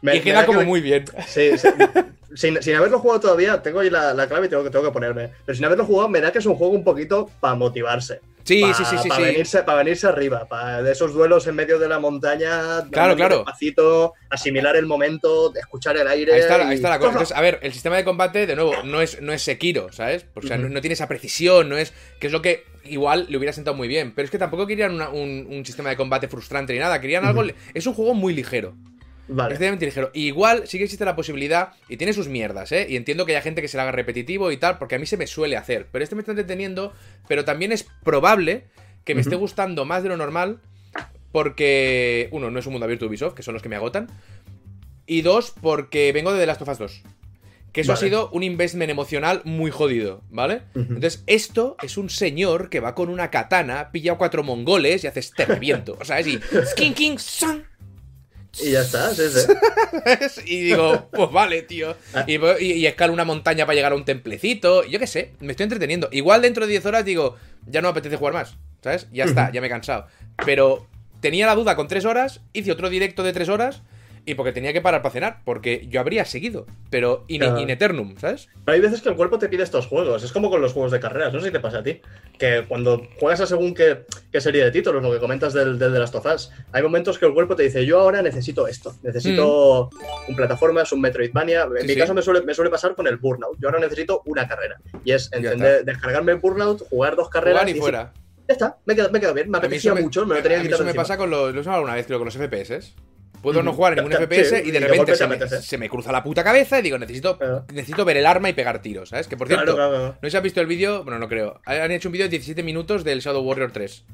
Me- y queda da como que- muy bien. Sí, sí. sin, sin haberlo jugado todavía, tengo ahí la, la clave y tengo tengo que ponerme. Pero sin haberlo jugado, me da que es un juego un poquito para motivarse. Sí, Pa- sí, sí, sí, pa sí. Venirse, para venirse arriba, para de esos duelos en medio de la montaña. Claro, claro. Despacito, asimilar el momento, escuchar el aire. Ahí está, la- y- ahí está la cosa. Entonces, a ver, el sistema de combate, de nuevo, no es, no es Sekiro, ¿sabes? O sea, no, tiene esa precisión, no es. Que es lo que igual le hubiera sentado muy bien. Pero es que tampoco querían una- un, un sistema de combate frustrante ni nada. Querían algo. Es un juego muy ligero. Vale. Ligero. Y igual sí que existe la posibilidad, y tiene sus mierdas, ¿eh? Y entiendo que haya gente que se le haga repetitivo y tal, porque a mí se me suele hacer. Pero este me está entreteniendo, pero también es probable que me esté gustando más de lo normal, porque, uno, no es un mundo abierto Ubisoft, que son los que me agotan. Y dos, porque vengo de The Last of Us 2. Que eso ha sido un investment emocional muy jodido, ¿vale? Entonces, esto es un señor que va con una katana, pilla a cuatro mongoles y haces te reviento. O sea, es y. Skin King Sun. Y ya está, sí, sí. Y digo, pues vale, tío. Ah. Y, voy- y, y escalo una montaña para llegar a un templecito. Yo qué sé, me estoy entreteniendo. Igual dentro de 10 horas digo, ya no me apetece jugar más, ¿sabes? Ya está, ya me he cansado. Pero tenía la duda con 3 horas, hice otro directo de 3 horas. Y porque tenía que parar para cenar, porque yo habría seguido, pero in, Claro. in eternum, ¿sabes? Pero hay veces que el cuerpo te pide estos juegos. Es como con los juegos de carreras. No sé si te pasa a ti. Que cuando juegas a según qué, qué serie de títulos, lo que comentas del, del de las tofas, hay momentos que el cuerpo te dice: Yo ahora necesito esto. Necesito un plataformas, un Metroidvania. En Mm. Sí, mi sí. caso me suele, me suele pasar con el Burnout. Yo ahora necesito una carrera. Y es Ya encender, descargarme el Burnout, jugar dos carreras. Jugar y y fuera. Ya está, me he quedado, me he quedado bien. Me apetecía me- mucho, me lo tenía a que mí quitar eso me encima. pasa con los, lo he hablado una vez, creo, con los FPS. Puedo no jugar en ningún FPS y y de repente golpe se me, se cruza la puta cabeza y digo, necesito, Claro. necesito ver el arma y pegar tiros, ¿sabes? Que por cierto, Claro, claro, no si has visto el vídeo, bueno, no creo. Han hecho un vídeo de 17 minutos del Shadow Warrior 3.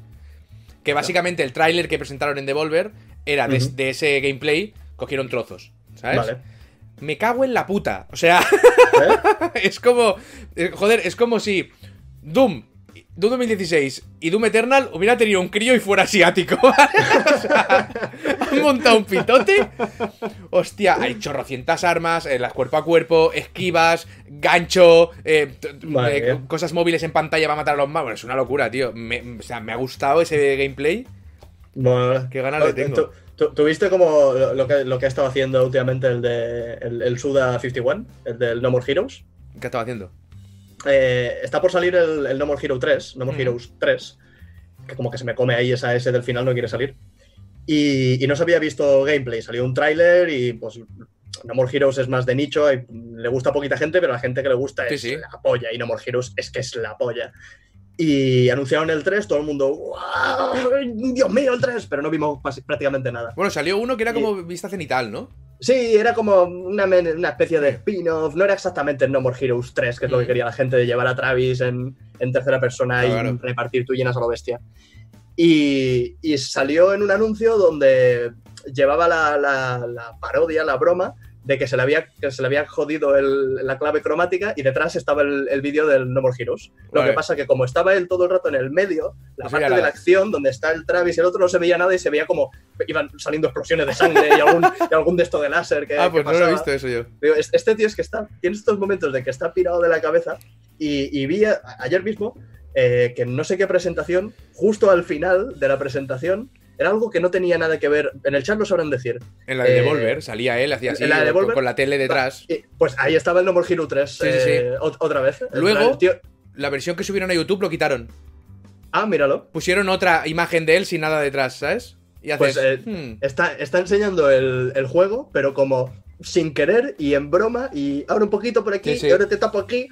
Que básicamente el tráiler que presentaron en Devolver era de ese gameplay, cogieron trozos, ¿sabes? Vale. Me cago en la puta. O sea, ¿Eh? es como. eh, Joder, es como si Doom, Doom 2016 y Doom Eternal hubiera tenido un crío y fuera asiático. o sea, han montado un pitote. Hostia, hay chorrocientas armas, eh, las cuerpo a cuerpo, esquivas, gancho, eh, eh, cosas móviles en pantalla para matar a los magos. Es una locura, tío. Me- o sea, me ha gustado ese gameplay. Bueno, Qué ganas le tengo. ¿tú- tú- ¿Tuviste como lo lo que, lo que ha estado haciendo últimamente el de el, el Suda 51, el del No More Heroes? ¿Qué estaba haciendo? Eh, está por salir el, el No More Hero 3, No More Mm. Heroes 3, que como que se me come ahí esa S del final, no quiere salir. Y, y no se había visto gameplay, salió un tráiler y pues No More Heroes es más de nicho, y le gusta a poquita gente, pero la gente que le gusta Sí, es sí. la polla, y No More Heroes es que es la polla. Y anunciaron el 3, todo el mundo, "¡Guau! Dios mío, el 3, pero no vimos prácticamente nada. Bueno, salió uno que era como vista cenital, ¿no? Sí, era como una, una especie de spin-off, no era exactamente el No More Heroes 3, que es lo que Mm. quería la gente de llevar a Travis en, en tercera persona y repartir tú llenas a lo bestia. Y, y salió en un anuncio donde llevaba la, la- la parodia, la broma, de que se le había, que se le había jodido el- la clave cromática y detrás estaba el, el vídeo del No More Heroes. Lo Vale. que pasa que como estaba él todo el rato en el medio, la No parte de la acción donde está el Travis y el otro no se veía nada y se veía como iban saliendo explosiones de sangre y algún, y algún de esto de láser que, ah, que pues no lo he visto eso yo. Digo, este tío es que está, tiene estos momentos de que está pirado de la cabeza y, y vi a- ayer mismo eh, que no sé qué presentación, justo al final de la presentación, era algo que no tenía nada que ver. En el chat lo sabrán decir. En la de Eh, Devolver salía él, hacía así, en la de Devolver, con la tele detrás. Pues ahí estaba el No More Hero 3 Sí, sí, eh, ot- otra vez. Luego- plan, La versión que subieron a YouTube lo quitaron. ah, míralo. Pusieron otra imagen de él sin nada detrás, ¿sabes? Y haces. Pues, eh, hmm, Está, está enseñando el, el juego, pero como sin querer y en broma, y ahora un poquito por aquí, Sí, sí. y ahora te tapo aquí.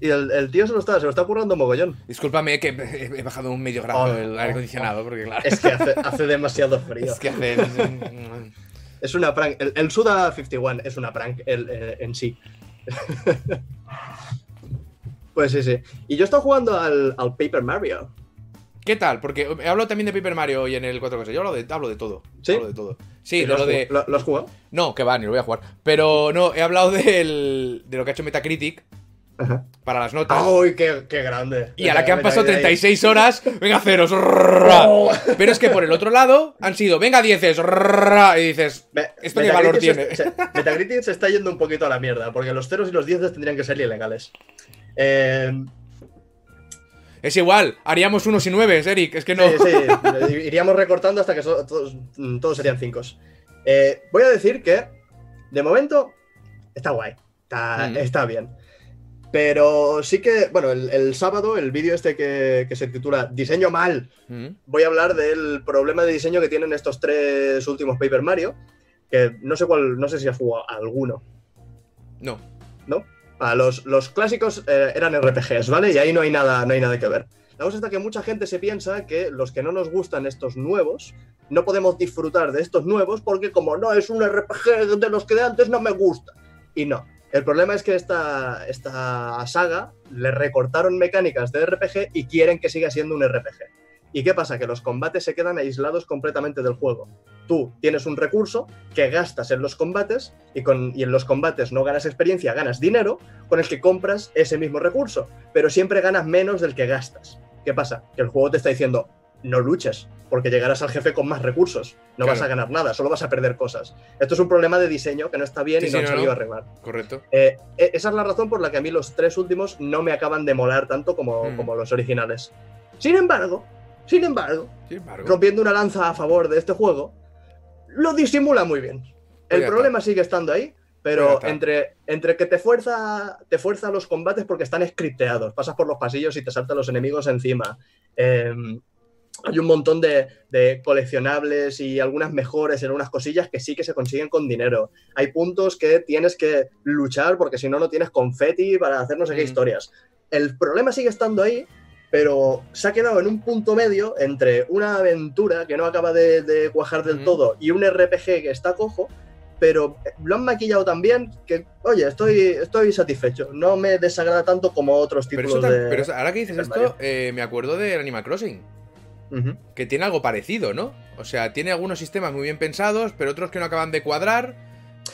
Y el, el tío se lo está, se lo está currando mogollón. Discúlpame que he he bajado un medio grado Oh, el aire acondicionado, porque claro. Es que hace, hace demasiado frío. Es que hace. Es una prank. El, el Suda 51 es una prank el, eh, en sí. pues sí, sí. Y yo he estado jugando al, al Paper Mario. ¿Qué tal? Porque he hablado también de Paper Mario hoy en el 4 Yo hablo de, hablo de todo. ¿Sí? Hablo de todo. Sí, ¿Lo de has lo de. jugado- ¿Lo, lo has jugado? No, que va, ni lo voy a jugar. Pero no, he hablado del, de lo que ha hecho Metacritic Ajá. para las notas. ¡Ay, qué, qué grande! Y a la que han pasado mira, mira. 36 horas, venga ceros. Oh. Pero es que por el otro lado han sido, venga dieces. Y dices, ¿Esto qué valor tiene? Se, se- Metacritic se está yendo un poquito a la mierda, porque los ceros y los dieces tendrían que ser ilegales. Eh, es igual, haríamos unos y nueves, Eric. Es que no. Sí, sí, iríamos recortando hasta que so- todos, todos serían cinco. Eh, voy a decir que, de momento, está guay, está, Mm. está bien. Pero sí que, bueno, el, el sábado, el vídeo este que, que se titula Diseño mal, Mm. voy a hablar del problema de diseño que tienen estos tres últimos Paper Mario, que no sé cuál, no sé si has jugado a alguno. No. ¿no? Ah, los, los clásicos eh, eran RPGs, ¿vale? Y ahí no hay nada, no hay nada que ver. La cosa está que mucha gente se piensa que los que no nos gustan estos nuevos, no podemos disfrutar de estos nuevos porque como no es un RPG de los que de antes no me gusta. Y no. El problema es que esta, esta saga le recortaron mecánicas de RPG y quieren que siga siendo un RPG. ¿Y qué pasa? Que los combates se quedan aislados completamente del juego. Tú tienes un recurso que gastas en los combates y, con, y en los combates no ganas experiencia, ganas dinero con el que compras ese mismo recurso, pero siempre ganas menos del que gastas. ¿Qué pasa? Que el juego te está diciendo, no luches, porque llegarás al jefe con más recursos, no Claro. vas a ganar nada, solo vas a perder cosas. Esto es un problema de diseño que no está bien Sí, y no han sabido no. arreglar. Correcto. Eh, e- esa es la razón por la que a mí los tres últimos no me acaban de molar tanto como, Mm. como los originales. Sin embargo, sin embargo, Sin embargo. rompiendo una lanza a favor de este juego, lo disimula muy bien. El ya problema sigue estando ahí, Pues pero está. entre, entre que te fuerza, te fuerza los combates porque están scripteados, pasas por los pasillos y te saltan los enemigos encima. Eh, hay un montón de, de coleccionables y algunas mejores en algunas cosillas que sí que se consiguen con dinero. Hay puntos que tienes que luchar porque si no, no tienes confeti para hacer no sé qué Mm. historias. El problema sigue estando ahí, pero se ha quedado en un punto medio entre una aventura que no acaba de, de cuajar del Ujú. todo y un RPG que está cojo, pero lo han maquillado tan bien que, oye, estoy, estoy satisfecho. No me desagrada tanto como otros Pero, títulos eso tam- de... pero eso- ahora que dices esto, eh, me acuerdo de Animal Crossing. Que tiene algo parecido, ¿no? O sea, tiene algunos sistemas muy bien pensados, pero otros que no acaban de cuadrar.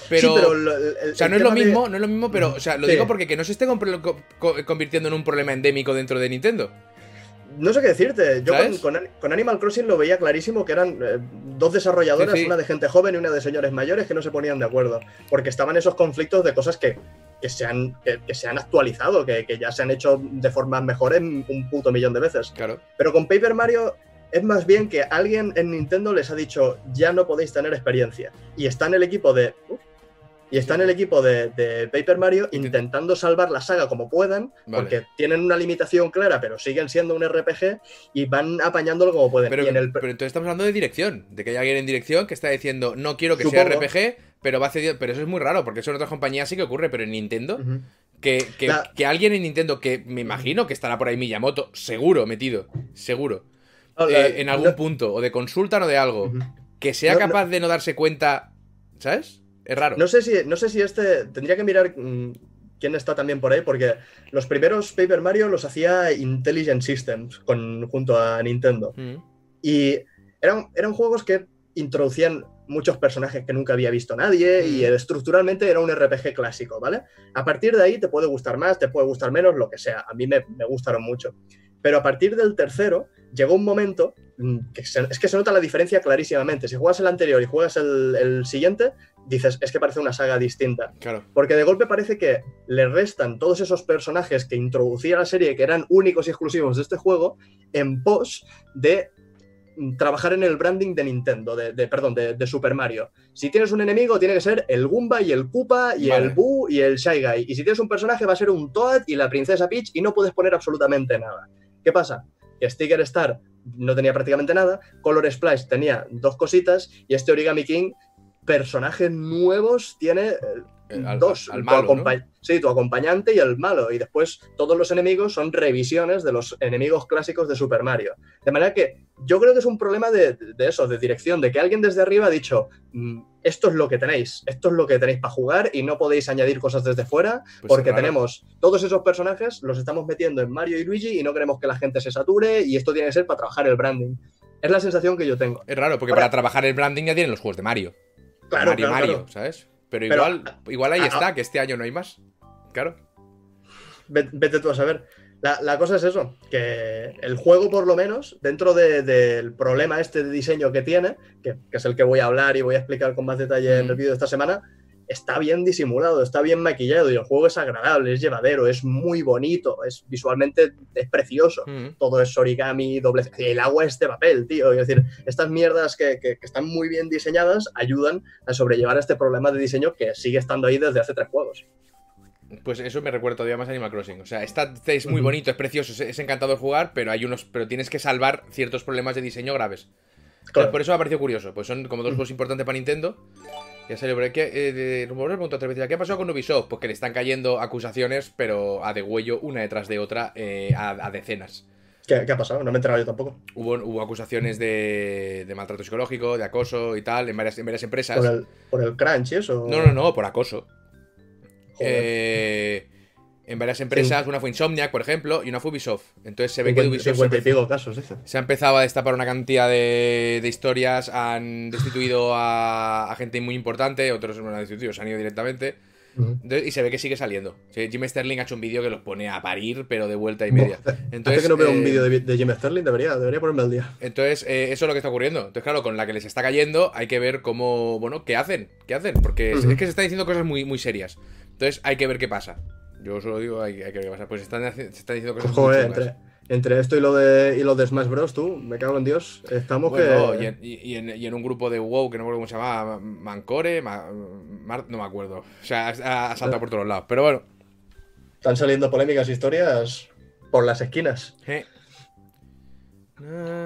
Pero. Sí, pero el- el- o sea, no es lo de- mismo, no es lo mismo, pero, o sea, lo Sí. digo porque que no se esté convirtiendo en un problema endémico dentro de Nintendo. No sé qué decirte. Yo con, Animal Crossing lo veía clarísimo que eran eh, dos desarrolladoras, sí. una de gente joven y una de señores mayores que no se ponían de acuerdo. Porque estaban esos conflictos de cosas que, que se, han, que, que se han actualizado, que, que ya se han hecho de formas mejores un puto millón de veces. Claro. Pero con Paper Mario es más bien que alguien en Nintendo les ha dicho ya no podéis tener experiencia. Y está en el equipo de. y está en el equipo de, de Paper Mario Intent- intentando salvar la saga como puedan, Vale. porque tienen una limitación clara, pero siguen siendo un RPG y van apañándolo como pueden. Pero, en el, pero entonces estamos hablando de dirección. De que hay alguien en dirección que está diciendo, no quiero que sea. RPG, pero va a ceder. Pero eso es muy raro, porque eso en otras compañías sí que ocurre, pero en Nintendo. Que, que, La- que alguien en Nintendo, que me imagino que estará por ahí Miyamoto, seguro metido, seguro, No, la- eh, en algún no- punto, o de consulta o de algo, que sea No, capaz de no darse cuenta, ¿sabes? Es raro. No sé si, no sé si este. Tendría que mirar mm, quién está también por ahí, porque los primeros Paper Mario los hacía Intelligent Systems con, junto a Nintendo. Mm. Y eran, eran juegos que introducían muchos personajes que nunca había visto nadie y Mm. estructuralmente era un RPG clásico, ¿vale? A partir de ahí te puede gustar más, te puede gustar menos, lo que sea. A mí me, me gustaron mucho. Pero a partir del tercero llegó un momento que se- es que se nota la diferencia clarísimamente. Si juegas el anterior y juegas el, el siguiente, dices, es que parece una saga distinta. Claro. Porque de golpe parece que le restan todos esos personajes que introducía la serie, que eran únicos y exclusivos de este juego, en pos de trabajar en el branding de Nintendo, de, de- perdón, de, de Super Mario. Si tienes un enemigo, tiene que ser el Goomba y el Koopa y Vale. el Boo y el Shy Guy. Y si tienes un personaje, va a ser un Toad y la princesa Peach y no puedes poner absolutamente nada. ¿Qué pasa? Sticker Star no tenía prácticamente nada, Color Splash tenía dos cositas y este Origami King, personajes nuevos, tiene Eh, al- dos. al tu malo, ¿no? acompa- Sí, tu acompañante y el malo. Y después todos los enemigos son revisiones de los enemigos clásicos de Super Mario. De manera que yo creo que es un problema de, de eso, de dirección, de que alguien desde arriba ha dicho, "Mm, esto es lo que tenéis, esto es lo que tenéis para jugar y no podéis añadir cosas desde fuera Pues porque tenemos todos esos personajes, los estamos metiendo en Mario y Luigi y no queremos que la gente se sature y esto tiene que ser para trabajar el branding. Es la sensación que yo tengo. Es raro, porque Ahora- para trabajar el branding ya tienen los juegos de Mario. Claro, Mario, claro, Mario, claro. ¿sabes? Pero, Pero- igual, igual ahí ah, está, que este año no hay más. Claro. Ve- Vete tú a saber. La, la cosa es eso, que el juego por lo menos, dentro de- del problema este de diseño que tiene, que, que es el que voy a hablar y voy a explicar con más detalle en el vídeo de esta semana, está bien disimulado, está bien maquillado y el juego es agradable, es llevadero, es muy bonito, es visualmente es precioso. Mm. Todo es origami, doble... El agua es de papel, tío. Es decir, estas mierdas que, que- que están muy bien diseñadas ayudan a sobrellevar este problema de diseño que sigue estando ahí desde hace tres juegos. Pues eso me recuerda todavía más a Animal Crossing. O sea, está, es muy bonito, es precioso, es, es encantador jugar, pero hay unos. Pero tienes que salvar ciertos problemas de diseño graves. Entonces, por eso me ha parecido curioso. Pues son como dos juegos importantes para Nintendo. Ya salió por aquí. Eh, preguntó otra vez, ¿qué ha pasado con Ubisoft? Pues que le están cayendo acusaciones, pero a degüello, una detrás de otra, eh, a, a decenas. ¿Qué, qué ha pasado? No me he enterado yo tampoco. Hubo, hubo acusaciones de, de maltrato psicológico, de acoso y tal, en varias, en varias empresas. ¿Por el, por el crunch eso? No, no, no, por acoso. Joder. Eh, en varias empresas, una fue Insomniac, por ejemplo, y una fue Ubisoft. Entonces se ve que de 50, Ubisoft se 50 y pico casos, se ha empezado a destapar una cantidad de, de historias, han destituido a, a gente muy importante, otros no han destituido, se han ido directamente. Entonces- y se ve que sigue saliendo. Sí, Jim Sterling ha hecho un vídeo que los pone a parir, pero de vuelta y media. Hace que no veo eh, un vídeo de, de Jim Sterling, debería, debería ponerme al día. Entonces, eh, eso es lo que está ocurriendo. Entonces, claro, con la que les está cayendo, hay que ver cómo, bueno, qué hacen, qué hacen, porque es que se están diciendo cosas muy, muy serias. Entonces, hay que ver qué pasa. Yo solo digo, hay, hay que ver qué pasa. Pues están, se están diciendo cosas Joder, entre, entre esto y lo de y lo de Smash Bros, tú, me cago en Dios. Estamos Bueno, que. y, en, y- y en, y en un grupo de WoW que no me acuerdo cómo se llamaba, Mancore, Ma- Mar- no me acuerdo. O sea, ha, ha saltado por todos lados. Pero bueno, Están saliendo polémicas historias por las esquinas. eh.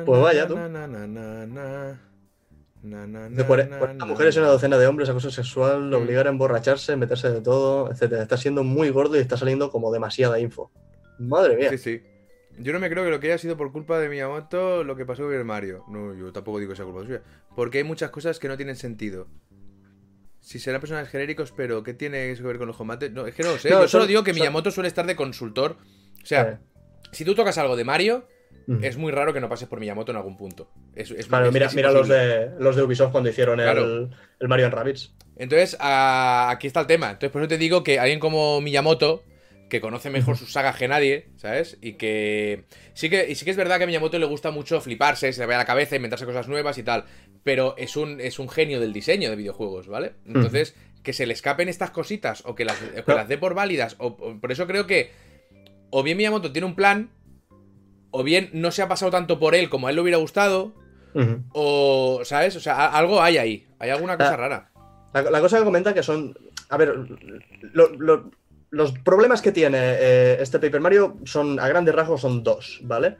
Pues vaya, tú. Na, na, na, na, na. Na, na, De na, 40 na, 40 na, mujeres y na. una docena de hombres, acoso sexual, Mm. obligar a emborracharse, meterse de todo, etcétera. Está siendo muy gordo y está saliendo como demasiada info. Madre mía. Sí, sí. Yo no me creo que lo que haya sido por culpa de Miyamoto lo que pasó con el Mario. No, yo tampoco digo que sea culpa suya. Porque hay muchas cosas que no tienen sentido. Si serán personajes genéricos, pero ¿qué tiene eso que ver con los combates? No, es que no lo sé. No, yo solo son- digo que son- Miyamoto suele estar de consultor. O sea, si tú tocas algo de Mario, Mm. es muy raro que no pases por Miyamoto en algún punto. Es, es- Claro, es- mira, mira los, de, los de Ubisoft cuando hicieron Claro. el, el Mario Rabbids. Entonces, a- aquí está el tema. Entonces, por eso te digo que alguien como Miyamoto, que conoce mejor sus sagas que nadie, ¿sabes? Y que. Sí que, y sí que es verdad que a Miyamoto le gusta mucho fliparse, se le vaya a la cabeza, inventarse cosas nuevas y tal. Pero es un, es un genio del diseño de videojuegos, ¿vale? Entonces, que se le escapen estas cositas o que las, o que las dé por válidas. O, o- por eso creo que. O bien Miyamoto tiene un plan. O bien no se ha pasado tanto por él como a él le hubiera gustado. O. ¿Sabes? O sea, algo hay ahí. Hay alguna cosa rara. La, la cosa que comenta que son. A ver, lo- lo- los problemas que tiene eh, este Paper Mario son, a grandes rasgos, son dos, ¿vale?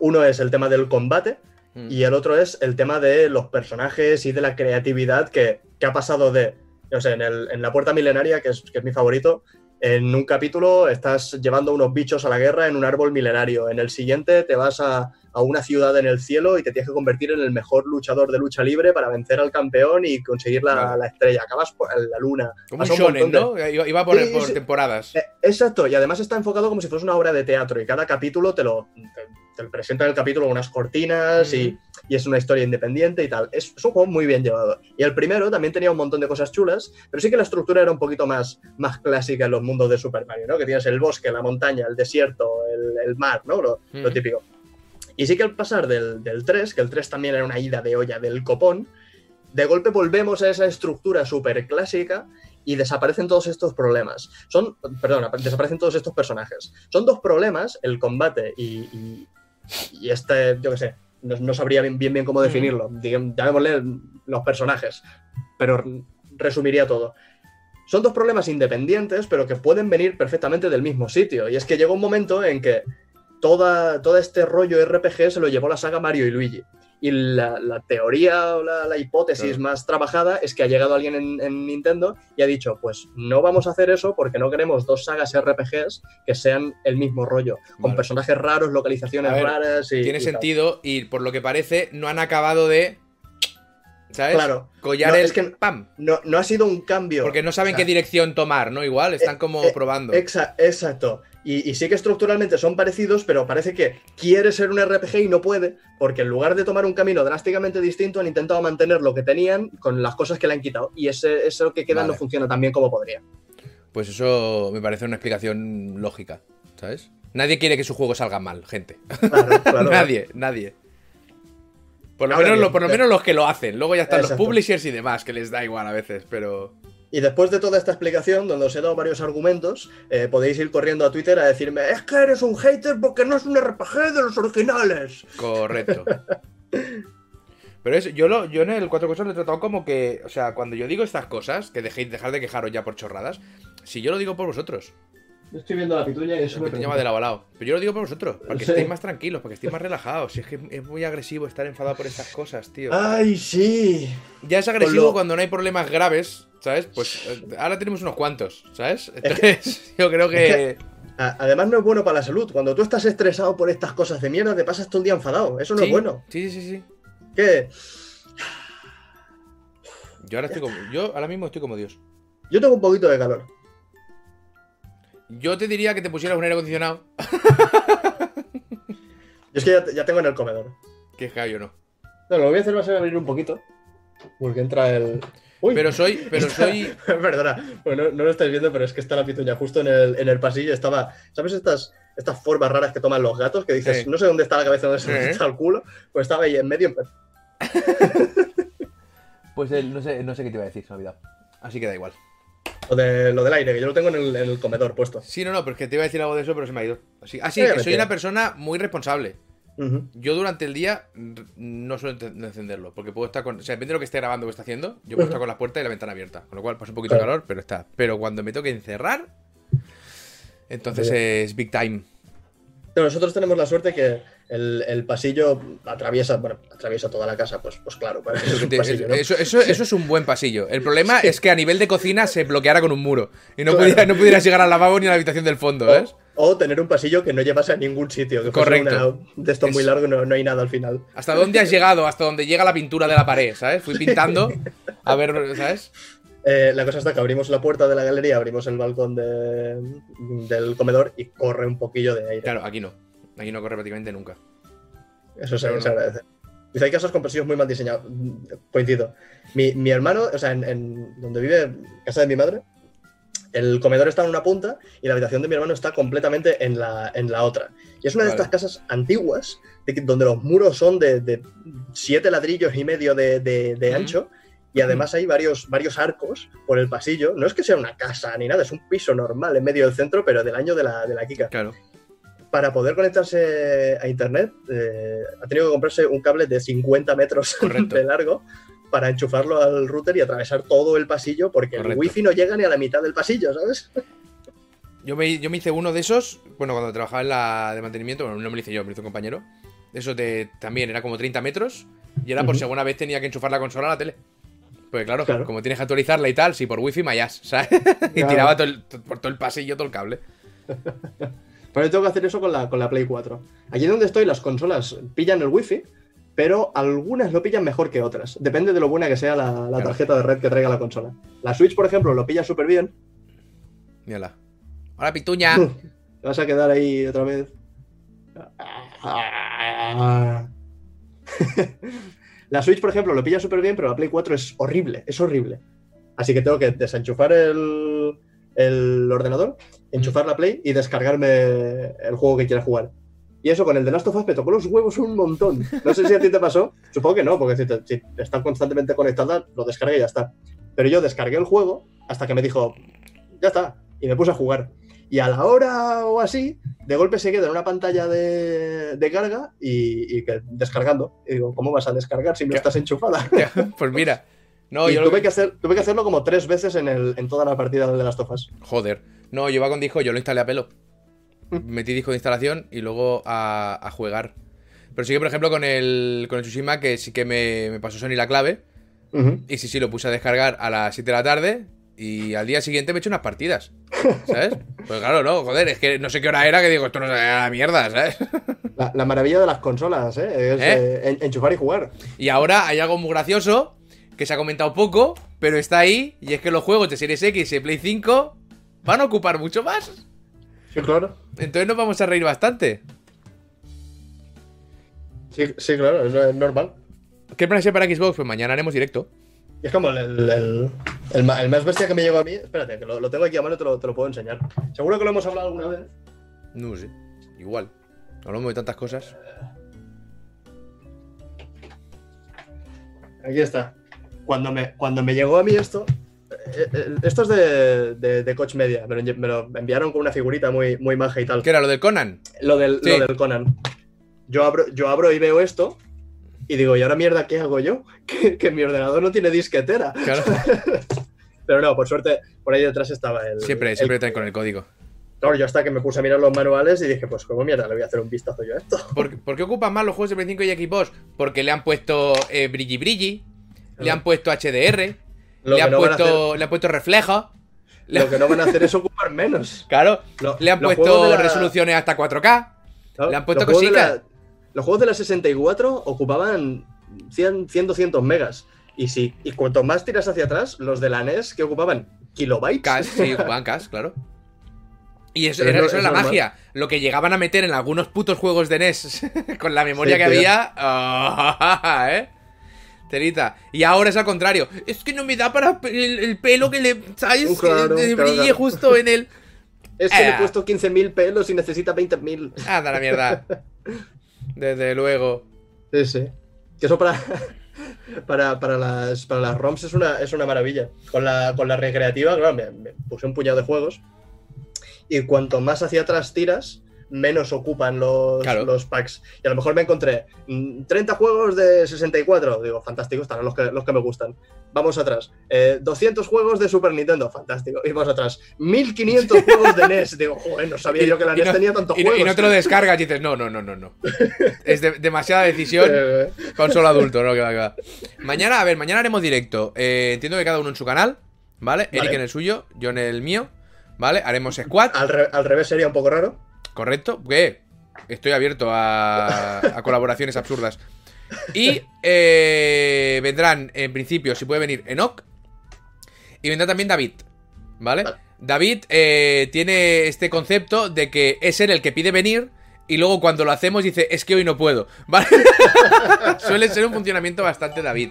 Uno es el tema del combate Mm. y el otro es el tema de los personajes y de la creatividad que, que ha pasado de. No sé, en, el- en la puerta milenaria, que es, que es mi favorito, En un capítulo estás llevando unos bichos a la guerra en un árbol milenario. En el siguiente te vas a, a una ciudad en el cielo y te tienes que convertir en el mejor luchador de lucha libre para vencer al campeón y conseguir la, Claro. la estrella. Acabas por la luna. Como un shonen, de- ¿no? Iba por, Sí, por sí. temporadas. Eh, Exacto, y además está enfocado como si fuese una obra de teatro y cada capítulo te lo te, te lo presenta en el capítulo unas cortinas y, y es una historia independiente y tal. Es, es un juego muy bien llevado. Y el primero también tenía un montón de cosas chulas, pero sí que la estructura era un poquito más, más clásica en los mundos de Super Mario, ¿no? Que tienes el bosque, la montaña, el desierto, el, el mar, ¿no? Lo, lo típico. Y sí que al pasar del, del 3, que el 3 también era una ida de olla del copón, de golpe volvemos a esa estructura súper clásica y desaparecen todos estos problemas. Son, perdón, desaparecen todos estos personajes. Son dos problemas, el combate y, y, y este, yo qué sé, no, no sabría bien, bien, bien cómo definirlo. Digamos, llamémosle los personajes, pero resumiría todo. Son dos problemas independientes, pero que pueden venir perfectamente del mismo sitio. Y es que llegó un momento en que toda, todo este rollo RPG se lo llevó la saga Mario y Luigi. Y la, la teoría o la, la hipótesis Claro. más trabajada es que ha llegado alguien en, en Nintendo y ha dicho, pues no vamos a hacer eso porque no queremos dos sagas RPGs que sean el mismo rollo, con Vale. personajes raros, localizaciones ver, raras y... Tiene y tal. sentido y por lo que parece no han acabado de... ¿Sabes? Claro. Collar No, el es que- pam. No, no ha sido un cambio. Porque no saben O sea, qué dirección tomar, ¿no? Igual, están como eh, probando. Exa- exacto. Y, y sí que estructuralmente son parecidos, pero parece que quiere ser un RPG y no puede, porque en lugar de tomar un camino drásticamente distinto, han intentado mantener lo que tenían con las cosas que le han quitado. Y ese, eso que queda Vale. no funciona tan bien como podría. Pues eso me parece una explicación lógica, ¿sabes? Nadie quiere que su juego salga mal, gente. Claro, claro. nadie, nadie. Por lo, Ahora menos, bien, lo- por lo menos los que lo hacen. Luego ya están Exacto. los publishers y demás, que les da igual a veces, pero... Y después de toda esta explicación, donde os he dado varios argumentos, eh, podéis ir corriendo a Twitter a decirme, es que eres un hater porque no es un RPG de los originales. Correcto. Pero es, yo, lo, yo en el Cuatro Cosas lo he tratado como que, o sea, cuando yo digo estas cosas, que dejéis dejar de quejaros ya por chorradas, si yo lo digo por vosotros, Yo estoy viendo la pituña y eso me llama de lado a lado, pero yo lo digo por vosotros, para que Sí. estéis más tranquilos, para que estéis más relajados, si es que es muy agresivo estar enfadado por estas cosas, tío. ¡Ay, sí! Ya es agresivo lo- cuando no hay problemas graves, ¿sabes? Pues eh, ahora tenemos unos cuantos, ¿sabes? Entonces, yo creo que... Además no es bueno para la salud. Cuando tú estás estresado por estas cosas de mierda, te pasas todo el día enfadado. Eso no Sí, es bueno. Sí, sí, sí, sí. ¿Qué? Yo ahora estoy como... Yo ahora mismo estoy como Dios. Yo tengo un poquito de calor. Yo te diría que te pusieras un aire acondicionado. Yo es que ya, ya tengo en el comedor. Que es que yo no. No, lo que voy a hacer va a ser abrir un poquito. Porque entra el. Uy. Pero soy, pero soy. Perdona, bueno, no, lo estáis viendo, pero es que está la pituña justo en el, en el pasillo. Estaba. ¿Sabes estas, estas formas raras que toman los gatos? Que dices, Sí. no sé dónde está la cabeza, dónde Sí. está el culo. Pues estaba ahí en medio. Pues no sé, no sé qué te iba a decir, se me ha olvidado. Así que da igual. Lo, de, lo del aire, que yo lo tengo en el, en el comedor puesto. Sí, no, no, pero es que te iba a decir algo de eso, pero se me ha ido. Así, que me soy una persona muy responsable. Yo durante el día no suelo encenderlo, porque puedo estar con. O sea, depende de lo que esté grabando o esté haciendo, yo puedo estar con la puerta y la ventana abierta. Con lo cual pasa un poquito de Claro. calor, pero está. Pero cuando me toque encerrar, entonces es big time. No, nosotros tenemos la suerte que el, el pasillo atraviesa, bueno, atraviesa toda la casa, pues, pues claro, eso es un pasillo, ¿no? eso, eso- eso es un buen pasillo. El problema es que a nivel de cocina se bloqueara con un muro. Y no, Claro. pudiera- no pudieras llegar al lavabo ni a la habitación del fondo, ¿ves? O, o tener un pasillo que no llevase a ningún sitio, que Correcto. una- de esto muy largo y no, no hay nada al final. ¿Hasta dónde has llegado? Hasta donde llega la pintura de la pared, ¿sabes? Fui pintando a ver, ¿sabes? Eh, la cosa está que abrimos la puerta de la galería, abrimos el balcón de- del comedor y corre un poquillo de aire. Claro, aquí no. Aquí no corre prácticamente nunca. Eso se, Pero se no. agradece. Dice, hay casos con pasillos muy mal diseñados. Coincido. Mi, mi hermano, o sea, en, en donde vive, casa de mi madre, el comedor está en una punta y la habitación de mi hermano está completamente en la, en la otra. Y es una de estas casas antiguas, de que- donde los muros son de, de siete ladrillos y medio de, de- ancho. Y además hay varios, varios arcos por el pasillo. No es que sea una casa ni nada, es un piso normal en medio del centro, pero del año de la, de la Kika Claro. Para poder conectarse a internet, eh, ha tenido que comprarse un cable de 50 metros Correcto. de largo para enchufarlo al router y atravesar todo el pasillo, porque Correcto. el wifi no llega ni a la mitad del pasillo, ¿sabes? Yo me, yo me hice uno de esos, bueno, cuando trabajaba en la de mantenimiento, bueno, no me lo hice yo, me lo hizo un compañero. Eso de también era como 30 metros y era por Ujú. si alguna vez tenía que enchufar la consola a la tele. Pues claro, Claro. como tienes que actualizarla y tal, sí, por wifi mayas, ¿sabes? y tiraba todo el- por todo el pasillo todo el cable. Pero yo tengo que hacer eso con la, con la Play 4. Allí donde estoy, las consolas pillan el wifi, pero algunas lo pillan mejor que otras. Depende de lo buena que sea la, la tarjeta de red que traiga la consola. La Switch, por ejemplo, lo pilla súper bien. Mírala. Hola, pituña. Te vas a quedar ahí otra vez. la Switch, por ejemplo, lo pilla súper bien, pero la Play 4 es horrible, es horrible. Así que tengo que desenchufar el, el ordenador, enchufar la Play y descargarme el juego que quiera jugar. Y eso con el de Last of Us me tocó los huevos un montón. No sé si a ti te pasó. Supongo que no, porque si, te- si están constantemente conectadas, lo descargué y ya está. Pero yo descargué el juego hasta que me dijo, ya está. Y me puse a jugar. Y a la hora o así, de golpe se queda en una pantalla de, de carga y, y que descargando. Y digo, ¿cómo vas a descargar si no ¿Qué? estás enchufada? pues mira. No, y yo tuve, que- que hacer, tuve que hacerlo como tres veces en, el, en toda la partida de las tofas. Joder. No, yo iba con disco, yo lo instalé a pelo. Metí disco de instalación y luego a, a jugar. Pero sí que, por ejemplo, con el, con el Tsushima, que sí que me, me pasó Sony la clave. Y sí, sí, lo puse a descargar a las 7 de la tarde. Y al día siguiente me hecho unas partidas. ¿Sabes? Pues claro, no, joder, es que no sé qué hora era que digo, esto no es la mierda, ¿sabes? La, la maravilla de las consolas, ¿eh? Es ¿Eh? eh, en- enchufar y jugar. Y ahora hay algo muy gracioso que se ha comentado poco, pero está ahí. Y es que los juegos de Series X y Play 5 van a ocupar mucho más. Sí, claro. Entonces nos vamos a reír bastante. Sí, sí, claro, es, es normal. ¿Qué planes hay para Xbox? Pues mañana haremos directo. Es como el, el, más bestia que me llegó a mí. Espérate, que lo, lo tengo aquí a mano y te lo, te lo puedo enseñar. Seguro que lo hemos hablado alguna vez. No sé, igual. Hablamos de tantas cosas. Aquí está. Cuando me, cuando me llegó a mí esto. Eh, eh, esto es de, de, de Coach Media. Me lo, me lo enviaron con una figurita muy, muy maja y tal. ¿Qué era lo del Conan? Lo del, Sí. lo del Conan. Yo abro, yo abro y veo esto. Y digo, ¿y ahora mierda qué hago yo? Que, que mi ordenador no tiene disquetera. Claro. Pero no, por suerte, por ahí detrás estaba el. Siempre, el- siempre traen con el código. Claro, yo hasta que me puse a mirar los manuales y dije, pues como mierda, le voy a hacer un vistazo yo a esto. ¿Por, por qué ocupan más los juegos de Play 5 y Xbox? Porque le han puesto eh, brilli brilli, le han puesto HDR, le han, no puesto, le han puesto reflejo. hacer, lo que no van a hacer es ocupar menos. Claro, Lo- le han puesto juegos la- resoluciones hasta 4K. Claro, Le han puesto los juegos cositas. la- los juegos de la 64 ocupaban 100, 100 200 megas. Y sí, y cuanto más tiras hacia atrás, los de la NES que ocupaban kilobytes. Cash, sí, ocupaban cash, claro. Y eso, era, no- eso es era la normal. magia. Lo que llegaban a meter en algunos putos juegos de NES con la memoria Sí, que tío. había. ah, ¿eh? Telita. Y ahora es al contrario. Es que no me da para el, el pelo que le. ¿Sabes? Claro, Que brille claro. justo en el. Es que le he puesto 15.000 pelos y necesita 20.000. Anda la mierda. Desde luego. Sí, sí. Que eso para, para, para, las, para las ROMs es una, es una maravilla. Con la, con la recreativa, claro, me, me puse un puñado de juegos. Y cuanto más hacia atrás tiras, menos ocupan los, Claro. los packs. Y a lo mejor me encontré mm, 30 juegos de 64. Digo, fantástico, estarán los que, los que me gustan. Vamos atrás. Eh, 200 juegos de Super Nintendo, fantástico. Y vamos atrás. 1500 juegos de NES. Digo, joder, no sabía Y- yo que la NES no- tenía tantos Y, juegos. y no te lo descargas y dices, no, no, no, no, no. Es de- demasiada decisión Eh, solo adulto, ¿no? Que va, que va. Mañana, a ver, mañana haremos directo. Eh, entiendo que cada uno en su canal, ¿vale? Eric en el suyo, yo en el mío, ¿vale? Haremos squad, al, re- al revés sería un poco raro. ¿Correcto? ¿Qué? Estoy abierto a, a colaboraciones absurdas. Y eh, vendrán, en principio, si puede venir Enoch. Y vendrá también David, ¿vale? Vale. David eh, tiene este concepto de que es él el que pide venir y luego cuando lo hacemos dice, es que hoy no puedo, ¿vale? Suele ser un funcionamiento bastante David.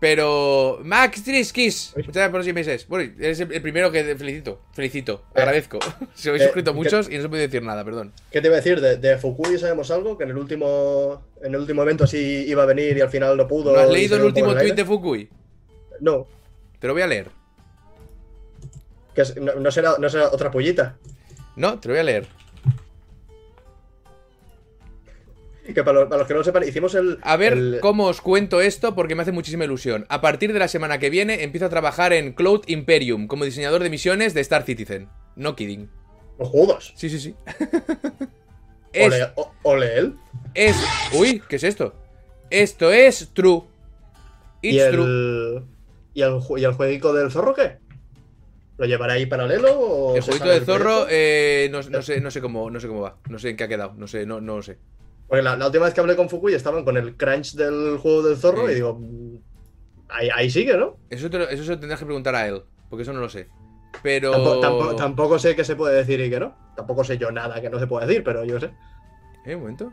Pero, Max Triskis, muchas gracias por los meses. Bueno, eres el primero que felicito, felicito, Eh, agradezco. Se habéis eh, suscrito ¿qué- muchos y no se puede decir nada, perdón. ¿Qué te iba a decir? De, de Fukui sabemos algo, que en el último en el último evento sí iba a venir y al final no pudo. ¿No has leído el último tweet de. Fukui? No, Te lo voy a leer. que es- no, no será, no será otra pollita. No, te lo voy a leer. Que para los, para los que no lo sepan, hicimos el. A ver el- cómo os cuento esto porque me hace muchísima ilusión. A partir de la semana que viene empiezo a trabajar en Cloud Imperium como diseñador de misiones de Star Citizen. No kidding. Los judos. Sí, sí, sí. es, Ole, o- ole él. es... Uy, ¿qué es esto? Esto es true. Y It's true. el, ¿Y el, ¿Y el jueguico del zorro qué? ¿Lo llevará ahí paralelo o El jueguito del zorro, eh, no, no sé, no sé cómo, no sé cómo va. No sé en qué ha quedado. No sé, no, no lo sé. Porque la, la última vez que hablé con Fukui estaban con el crunch del juego del zorro Sí. y digo, ahí, ahí sigue, ¿no? Eso, te lo- eso se lo tendrás que preguntar a él, porque eso no lo sé. Pero. Tampo- tampo- tampoco sé qué se puede decir y qué no. Tampoco sé yo nada que no se pueda decir, pero yo sé. ¿Eh? Un momento.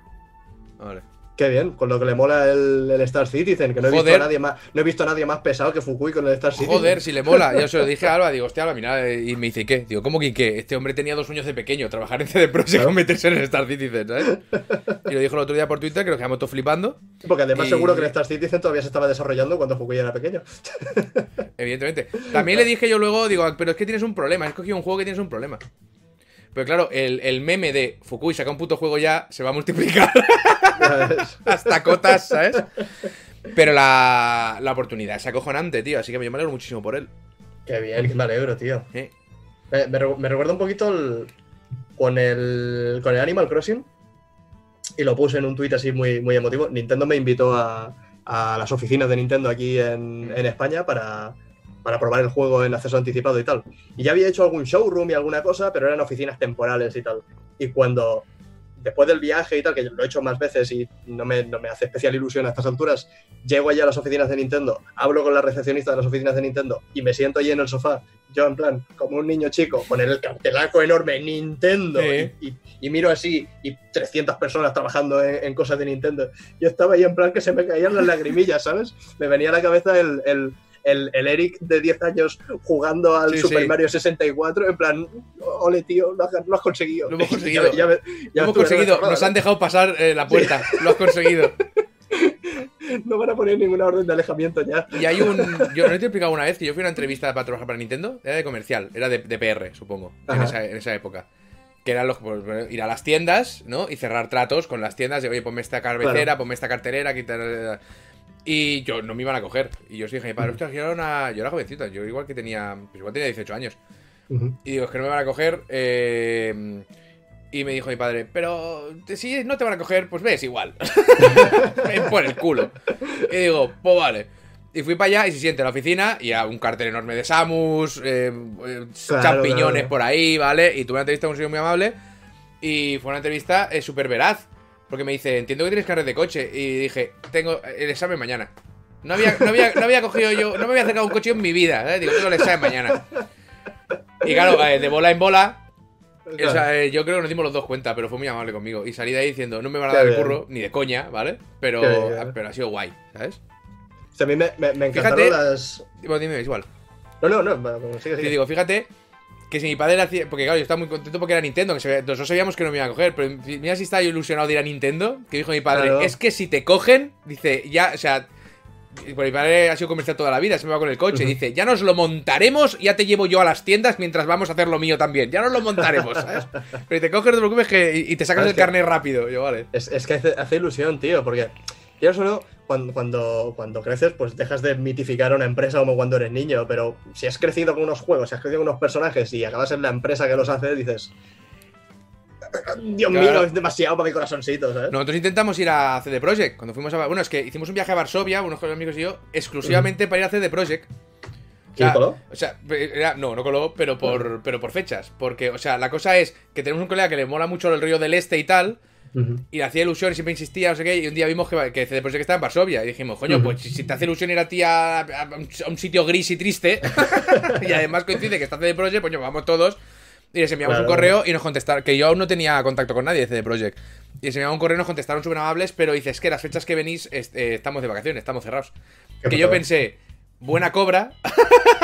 Ah, Vale. Qué bien, con lo que le mola el, el Star Citizen, que no he, visto a nadie más, no he visto a nadie más pesado que Fukui con el Star Citizen. Joder, si le mola. Yo se lo dije a Alba, digo, hostia, Alba, mira, eh, y me dice, ¿qué? Digo, ¿cómo que qué? Este hombre tenía dos sueños de pequeño, trabajar en CD Projekt Claro. o meterse en el Star Citizen, ¿sabes? Y lo dijo el otro día por Twitter, que nos quedamos todos flipando. Porque además Y- seguro que el Star Citizen todavía se estaba desarrollando cuando Fukui era pequeño. Evidentemente. También le dije yo luego, digo, pero es que tienes un problema, has cogido un juego que tienes un problema. Pero claro, el, el meme de Fukui saca un puto juego ya se va a multiplicar. hasta cotas, ¿sabes? Pero la, la oportunidad es acojonante, tío, así que yo me alegro muchísimo por él. Qué bien, que me alegro, tío. ¿eh? Me, me me recuerda un poquito el- con, el, con el Animal Crossing. Y lo puse en un tuit así muy, muy emotivo. Nintendo me invitó a, a las oficinas de Nintendo aquí en, en España para, para probar el juego en acceso anticipado y tal. Y ya había hecho algún showroom y alguna cosa, pero eran oficinas temporales y tal. Y cuando, después del viaje y tal, que lo he hecho más veces y no me, no me hace especial ilusión a estas alturas, llego allá a las oficinas de Nintendo, hablo con la recepcionista de las oficinas de Nintendo y me siento allí en el sofá, yo en plan, como un niño chico, con el cartelaco enorme Nintendo Sí. y, y- y miro así y 300 personas trabajando en, en cosas de Nintendo. Yo estaba ahí en plan que se me caían las lagrimillas, ¿sabes? Me venía a la cabeza el, el, el- el Eric de 10 años jugando al Sí, Super sí. Mario 64, en plan, ole tío, lo has, lo has conseguido. Lo hemos conseguido. ya me- ya Lo hemos conseguido, nos han dejado pasar eh, la puerta, lo has conseguido. No van a poner ninguna orden de alejamiento ya. Y hay un. Yo no te he explicado una vez que yo fui a una entrevista para trabajar para Nintendo. Era de comercial, era de, de PR, supongo, en esa, en esa época. Que eran los. pues, ir a las tiendas, ¿no? Y cerrar tratos con las tiendas de, oye, ponme esta cabecera, Claro. ponme esta carterera, quitar. Y yo no me iban a coger. Y yo sí dije, mi padre, ostras, yo era, una... yo era jovencita, yo igual que tenía. Pues igual tenía 18 años. Y digo, es que no me van a coger. eh, Y me dijo mi padre, pero si no te van a coger, pues ves igual. Ven por el culo. Y digo, pues vale. Y fui para allá y se siente en la oficina y a un cartel enorme de Samus, eh, eh, Claro, champiñones claro. por ahí, ¿vale? Y tuve una entrevista con un señor muy amable y fue una entrevista eh, súper veraz. Porque me dice, entiendo que tienes carnet de coche. Y dije, tengo el examen mañana. No había, no había, no había cogido yo, no me había acercado a un coche en mi vida. ¿eh? Digo, tengo el examen mañana. Y claro, eh, de bola en bola, o sea, eh, yo creo que nos dimos los dos cuenta, pero fue muy amable conmigo. Y salí de ahí diciendo, no me van a dar el curro, ni de coña, ¿vale? Pero, bien. pero ha sido guay, ¿sabes? O sea, a mí me, me, me encantaron Fíjate- las. Bueno, dime, igual. No, no, no, bueno, sigue, Te sigue. digo, fíjate que si mi padre hacía. Porque claro, yo estaba muy contento porque era Nintendo, que se- nosotros sabíamos que no me iba a coger, pero mira si estaba yo ilusionado de ir a Nintendo, que dijo mi padre, Claro. es que si te cogen, dice, ya, o sea. Mi padre ha sido comercial toda la vida, se me va con el coche. Ujú. Dice, ya nos lo montaremos, ya te llevo yo a las tiendas mientras vamos a hacer lo mío también. Ya nos lo montaremos, ¿sabes? Pero si te coges, no te preocupes que, y y te sacas el carnet rápido. Yo, vale. Es, es que hace, hace ilusión, tío, porque quieras o no, cuando, cuando, cuando creces, pues dejas de mitificar a una empresa como cuando eres niño, pero si has crecido con unos juegos, si has crecido con unos personajes y acabas en la empresa que los hace, dices. Dios Claro. mío, es demasiado para mi corazoncito, ¿sabes? Nosotros intentamos ir a CD Projekt cuando fuimos a. Bueno, es que hicimos un viaje a Varsovia, unos amigos y yo, exclusivamente para ir a CD Projekt. O sea, ¿Y coló? o sea, era- no, no coló, pero por, pero por fechas. Porque, o sea, la cosa es que tenemos un colega que le mola mucho el río del Este y tal, Y le hacía ilusión y siempre insistía, no sé qué, y un día vimos que, que CD Projekt estaba en Varsovia. Y dijimos, coño, pues si te hace ilusión ir a ti a, a un- a un sitio gris y triste, y además coincide que está CD Projekt, pues vamos todos. Y les enviamos Claro. un correo y nos contestaron, que yo aún no tenía contacto con nadie de CD Projekt. Y les enviamos un correo y nos contestaron súper amables, pero dices que las fechas que venís es- eh, estamos de vacaciones, estamos cerrados. Que yo pensé, buena cobra,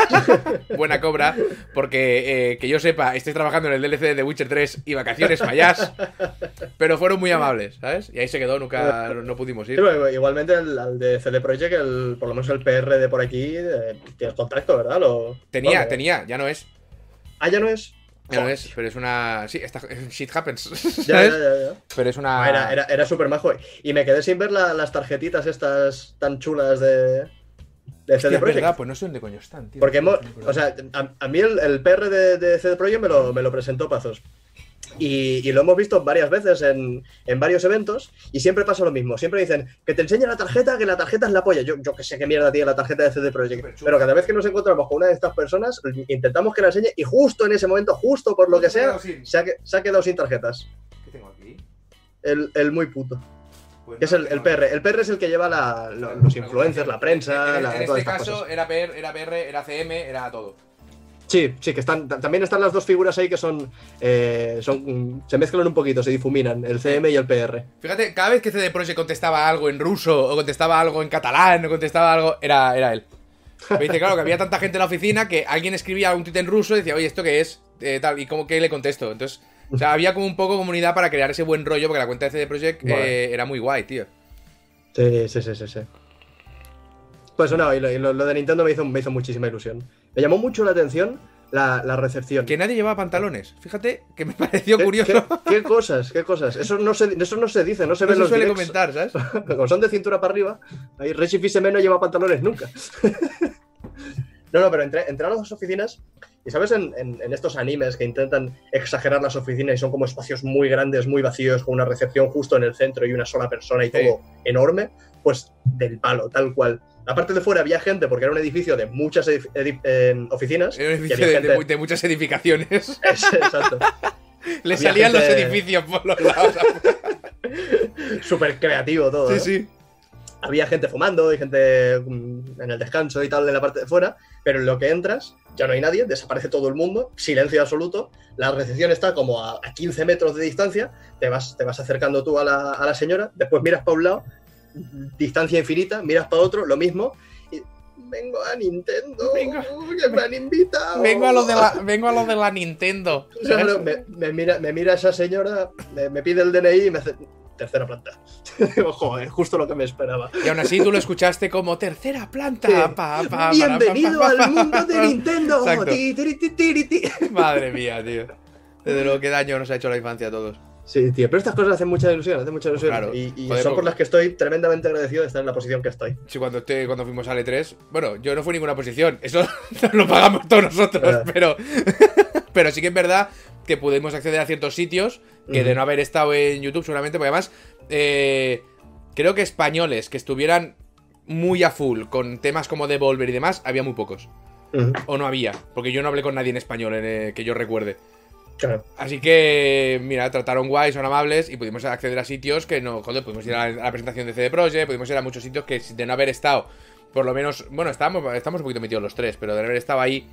buena cobra, porque eh, que yo sepa, estoy trabajando en el DLC de The Witcher 3 y vacaciones fallas, pero fueron muy amables, ¿sabes? Y ahí se quedó, nunca no, pudimos Sí, ir. pero igualmente el, al de CD Projekt, el, por lo menos el PR de por aquí, eh, tienes contacto, ¿verdad? Lo, Tenía, tenía, ya no es. Ah, ya no es. Ya no es, pero es una. Sí, esta, shit happens. Ya, ya, ya, ya. Pero es una. Era, era, era súper majo. Y me quedé sin ver la- las tarjetitas estas tan chulas de Hostia, CD es Projekt. verdad, pues no sé dónde coño están, tío. Porque, No o sea, a, a mí el, el PR de, de CD Projekt me lo, me lo presentó Pazos. Y, y lo hemos visto varias veces en, en varios eventos y siempre pasa lo mismo. Siempre dicen que te enseña la tarjeta, que la tarjeta es la polla. Yo, yo que sé qué mierda tiene la tarjeta de CD Projekt. Pero cada vez que nos encontramos con una de estas personas, intentamos que la enseñe y justo en ese momento, justo por lo que sea, se ha, se ha quedado sin tarjetas. ¿Qué tengo aquí? El, el muy puto. Pues Que es no, el, tengo el PR. El PR es el que lleva la- lo- los influencers, la prensa, En, la- en todas este estas caso cosas. era PR, era PR, era CM, era todo. Sí, sí, que están. ta- También están las dos figuras ahí que son. eh, son se mezclan un poquito, se difuminan, el CM y el PR. Fíjate, cada vez que CD Projekt contestaba algo en ruso, o contestaba algo en catalán, o contestaba algo, era, era él. Me dice, claro, que había tanta gente en la oficina que alguien escribía un tweet en ruso y decía, oye, ¿esto qué es? Eh, tal, y como que le contesto. Entonces, o sea, había como un poco comunidad para crear ese buen rollo, porque la cuenta de CD Projekt eh, era muy guay, tío. Sí, sí, sí, sí. sí. Pues no, y lo, y lo- lo de Nintendo me hizo, me hizo muchísima ilusión. Me llamó mucho la atención la, la recepción. Que nadie llevaba pantalones. Fíjate que me pareció ¿Qué, curioso. qué- qué cosas, qué cosas. Eso no se, eso no se dice, no se No ve se los suele directs. comentar, ¿sabes? Como son de cintura para arriba, ahí Richie Fils-Aimé no lleva pantalones nunca. no, no, pero entré, entré a las dos oficinas y, ¿sabes? En, en- en estos animes que intentan exagerar las oficinas y son como espacios muy grandes, muy vacíos, con una recepción justo en el centro y una sola persona y Sí. todo enorme, pues del palo, tal cual. La parte de fuera había gente porque era un edificio de muchas edif- eh, oficinas. Era un edificio de, gente- de mu- de muchas edificaciones. Exacto. Le Había salían los edificios por los lados. Súper creativo todo. sí, ¿no? sí. Había gente fumando y gente mm, en el descanso y tal en la parte de fuera, pero en lo que entras ya no hay nadie, desaparece todo el mundo, silencio absoluto, la recepción está como a, a 15 metros de distancia, te vas, te vas acercando tú a la, a la señora, después miras para un lado, distancia infinita, miras para otro, lo mismo, y vengo a Nintendo, Vengo- que me han invitado. Vengo a lo de la, vengo a lo de la Nintendo. Me mira, me mira esa señora, me, me pide el DNI y me hace tercera planta. Digo, Joder, justo lo que me esperaba. Y aún así tú lo escuchaste como tercera planta. Sí. pa, pa, Bienvenido pa, al mundo de. Nintendo. Ti, ti, ti. Madre mía, tío. Desde luego, qué daño nos ha hecho la infancia a todos. Sí, tío, pero estas cosas hacen mucha ilusión, hacen mucha ilusión. Claro. Y, y Joder, son por las que estoy tremendamente agradecido de estar en la posición que estoy. Sí, cuando, esté- cuando fuimos a L3, bueno, yo no fui ninguna posición, eso lo pagamos todos nosotros, pero, pero sí que es verdad que pudimos acceder a ciertos sitios que de no haber estado en YouTube seguramente, porque además eh, creo que españoles que estuvieran muy a full con temas como Devolver y demás, había muy pocos. O no había, porque yo no hablé con nadie en español eh, que yo recuerde. Claro. Así que, mira, trataron guay, son amables y pudimos acceder a sitios que no, joder, pudimos ir a la, a la presentación de CD Projekt, pudimos ir a muchos sitios que de no haber estado, por lo menos, bueno, estamos, estamos un poquito metidos los tres, pero de no haber estado ahí,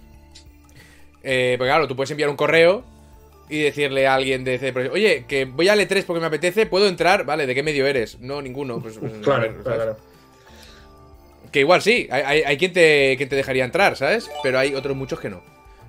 eh, pues claro, tú puedes enviar un correo y decirle a alguien de CD Projekt, oye, que voy a L3 porque me apetece, ¿puedo entrar? Vale, ¿de qué medio eres? No, ninguno. Pues, pues, Claro, ver, claro. Que igual sí, hay, hay, hay quien, te, quien te dejaría entrar, ¿sabes? Pero hay otros muchos que no.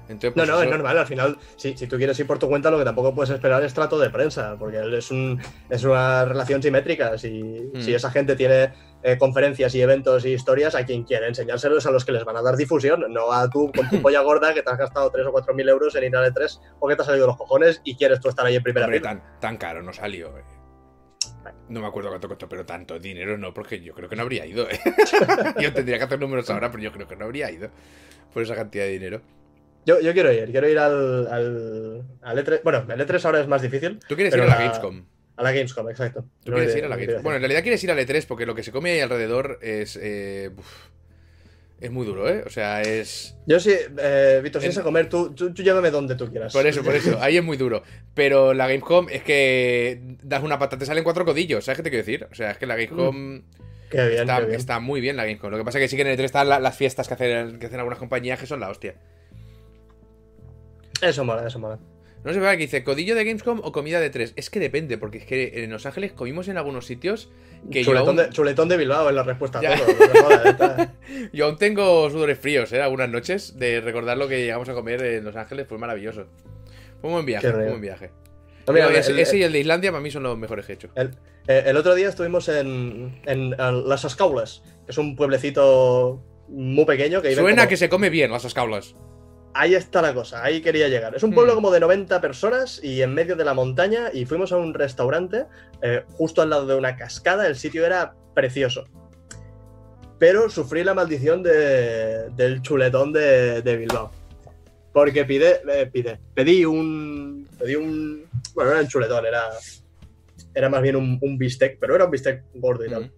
Entonces, No, pues, no, es eso- normal. Al final, si, si tú quieres ir por tu cuenta, lo que tampoco puedes esperar es trato de prensa, porque es, un, es una relación simétrica. Si, Mm. si esa gente tiene eh, conferencias y eventos y historias, a quien quiere enseñárselos a los que les van a dar difusión, no a tú con tu polla gorda que te has gastado 3 o 4 mil euros en ir a E3 porque te ha salido los cojones y quieres tú estar ahí en primera Hombre, fila. tan, tan caro no salió. eh. No me acuerdo cuánto costó, pero tanto dinero no, porque yo creo que no habría ido. eh. yo tendría que hacer números ahora, pero yo creo que no habría ido por esa cantidad de dinero. Yo, yo quiero ir, quiero ir al, al, al E3. Bueno, el E3 ahora es más difícil. Tú quieres ir a la la- Gamescom. A la Gamescom, exacto. Tú No quieres iré- ir a la no iré Gamescom. Bueno, en realidad quieres ir al E3 porque lo que se come ahí alrededor es. eh, es muy duro, ¿eh? O sea, es. Yo sí, eh, Víctor, si es a comer, tú, tú, tú llévame donde tú quieras. Por eso, por eso. Ahí es muy duro. Pero la Gamescom es que das una patata, te salen cuatro codillos. ¿Sabes qué te quiero decir? O sea, es que la Gamescom. Qué bien, está, qué bien. está muy bien la Gamescom. Lo que pasa es que sí que en el E3 están la- las fiestas que hacen, que hacen algunas compañías que son la hostia. Eso mola, eso mola. No sé, ¿verdad? que dice, ¿codillo de Gamescom o comida de tres? Es que depende, porque es que en Los Ángeles comimos en algunos sitios que yo chuletón, aún, de, chuletón de Bilbao en la respuesta a todo. no yo aún tengo sudores fríos, ¿eh? Algunas noches de recordar lo que llegamos a comer en Los Ángeles. Fue maravilloso. Fue un buen viaje, fue un buen viaje. No, mira, Pero el- ese, ese y el de Islandia para mí son los mejores que he hecho. el, eh, el otro día estuvimos en, en, en Las Ascaulas, que es un pueblecito muy pequeño que Suena como- que se come bien las escaulas. Ahí está la cosa, ahí quería llegar. Es un pueblo Hmm. como de 90 personas y en medio de la montaña y fuimos a un restaurante eh, justo al lado de una cascada, el sitio era precioso. Pero sufrí la maldición de- del chuletón de, de Bilbao. Porque pide, eh, pide, pedí un, pedí un, Bueno, era un chuletón, era, era más bien un, un bistec, pero era un bistec gordo y tal. Mm.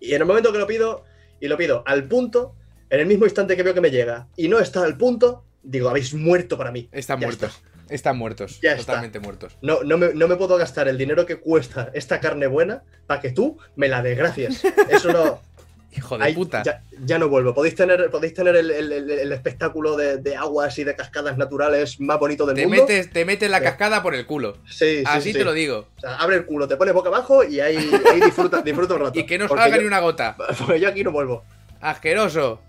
Y en el momento que lo pido, y lo pido al punto, en el mismo instante que veo que me llega y no está al punto, digo, habéis muerto para mí. Están Ya muertos. Están muertos. Ya está. totalmente muertos. No, no, me, no me puedo gastar el dinero que cuesta esta carne buena para que tú me la desgracias. Eso no. Hijo de puta. Ya, ya no vuelvo. Podéis tener, podéis tener el, el- el- el espectáculo de, de aguas y de cascadas naturales más bonito del Te mundo. metes, te metes la cascada por el culo. Sí, sí, Así sí. te lo digo. O sea, abre el culo, te pones boca abajo y ahí, ahí disfruta, disfruta un rato. Y que no salga yo- ni una gota. porque yo aquí no vuelvo. Asqueroso.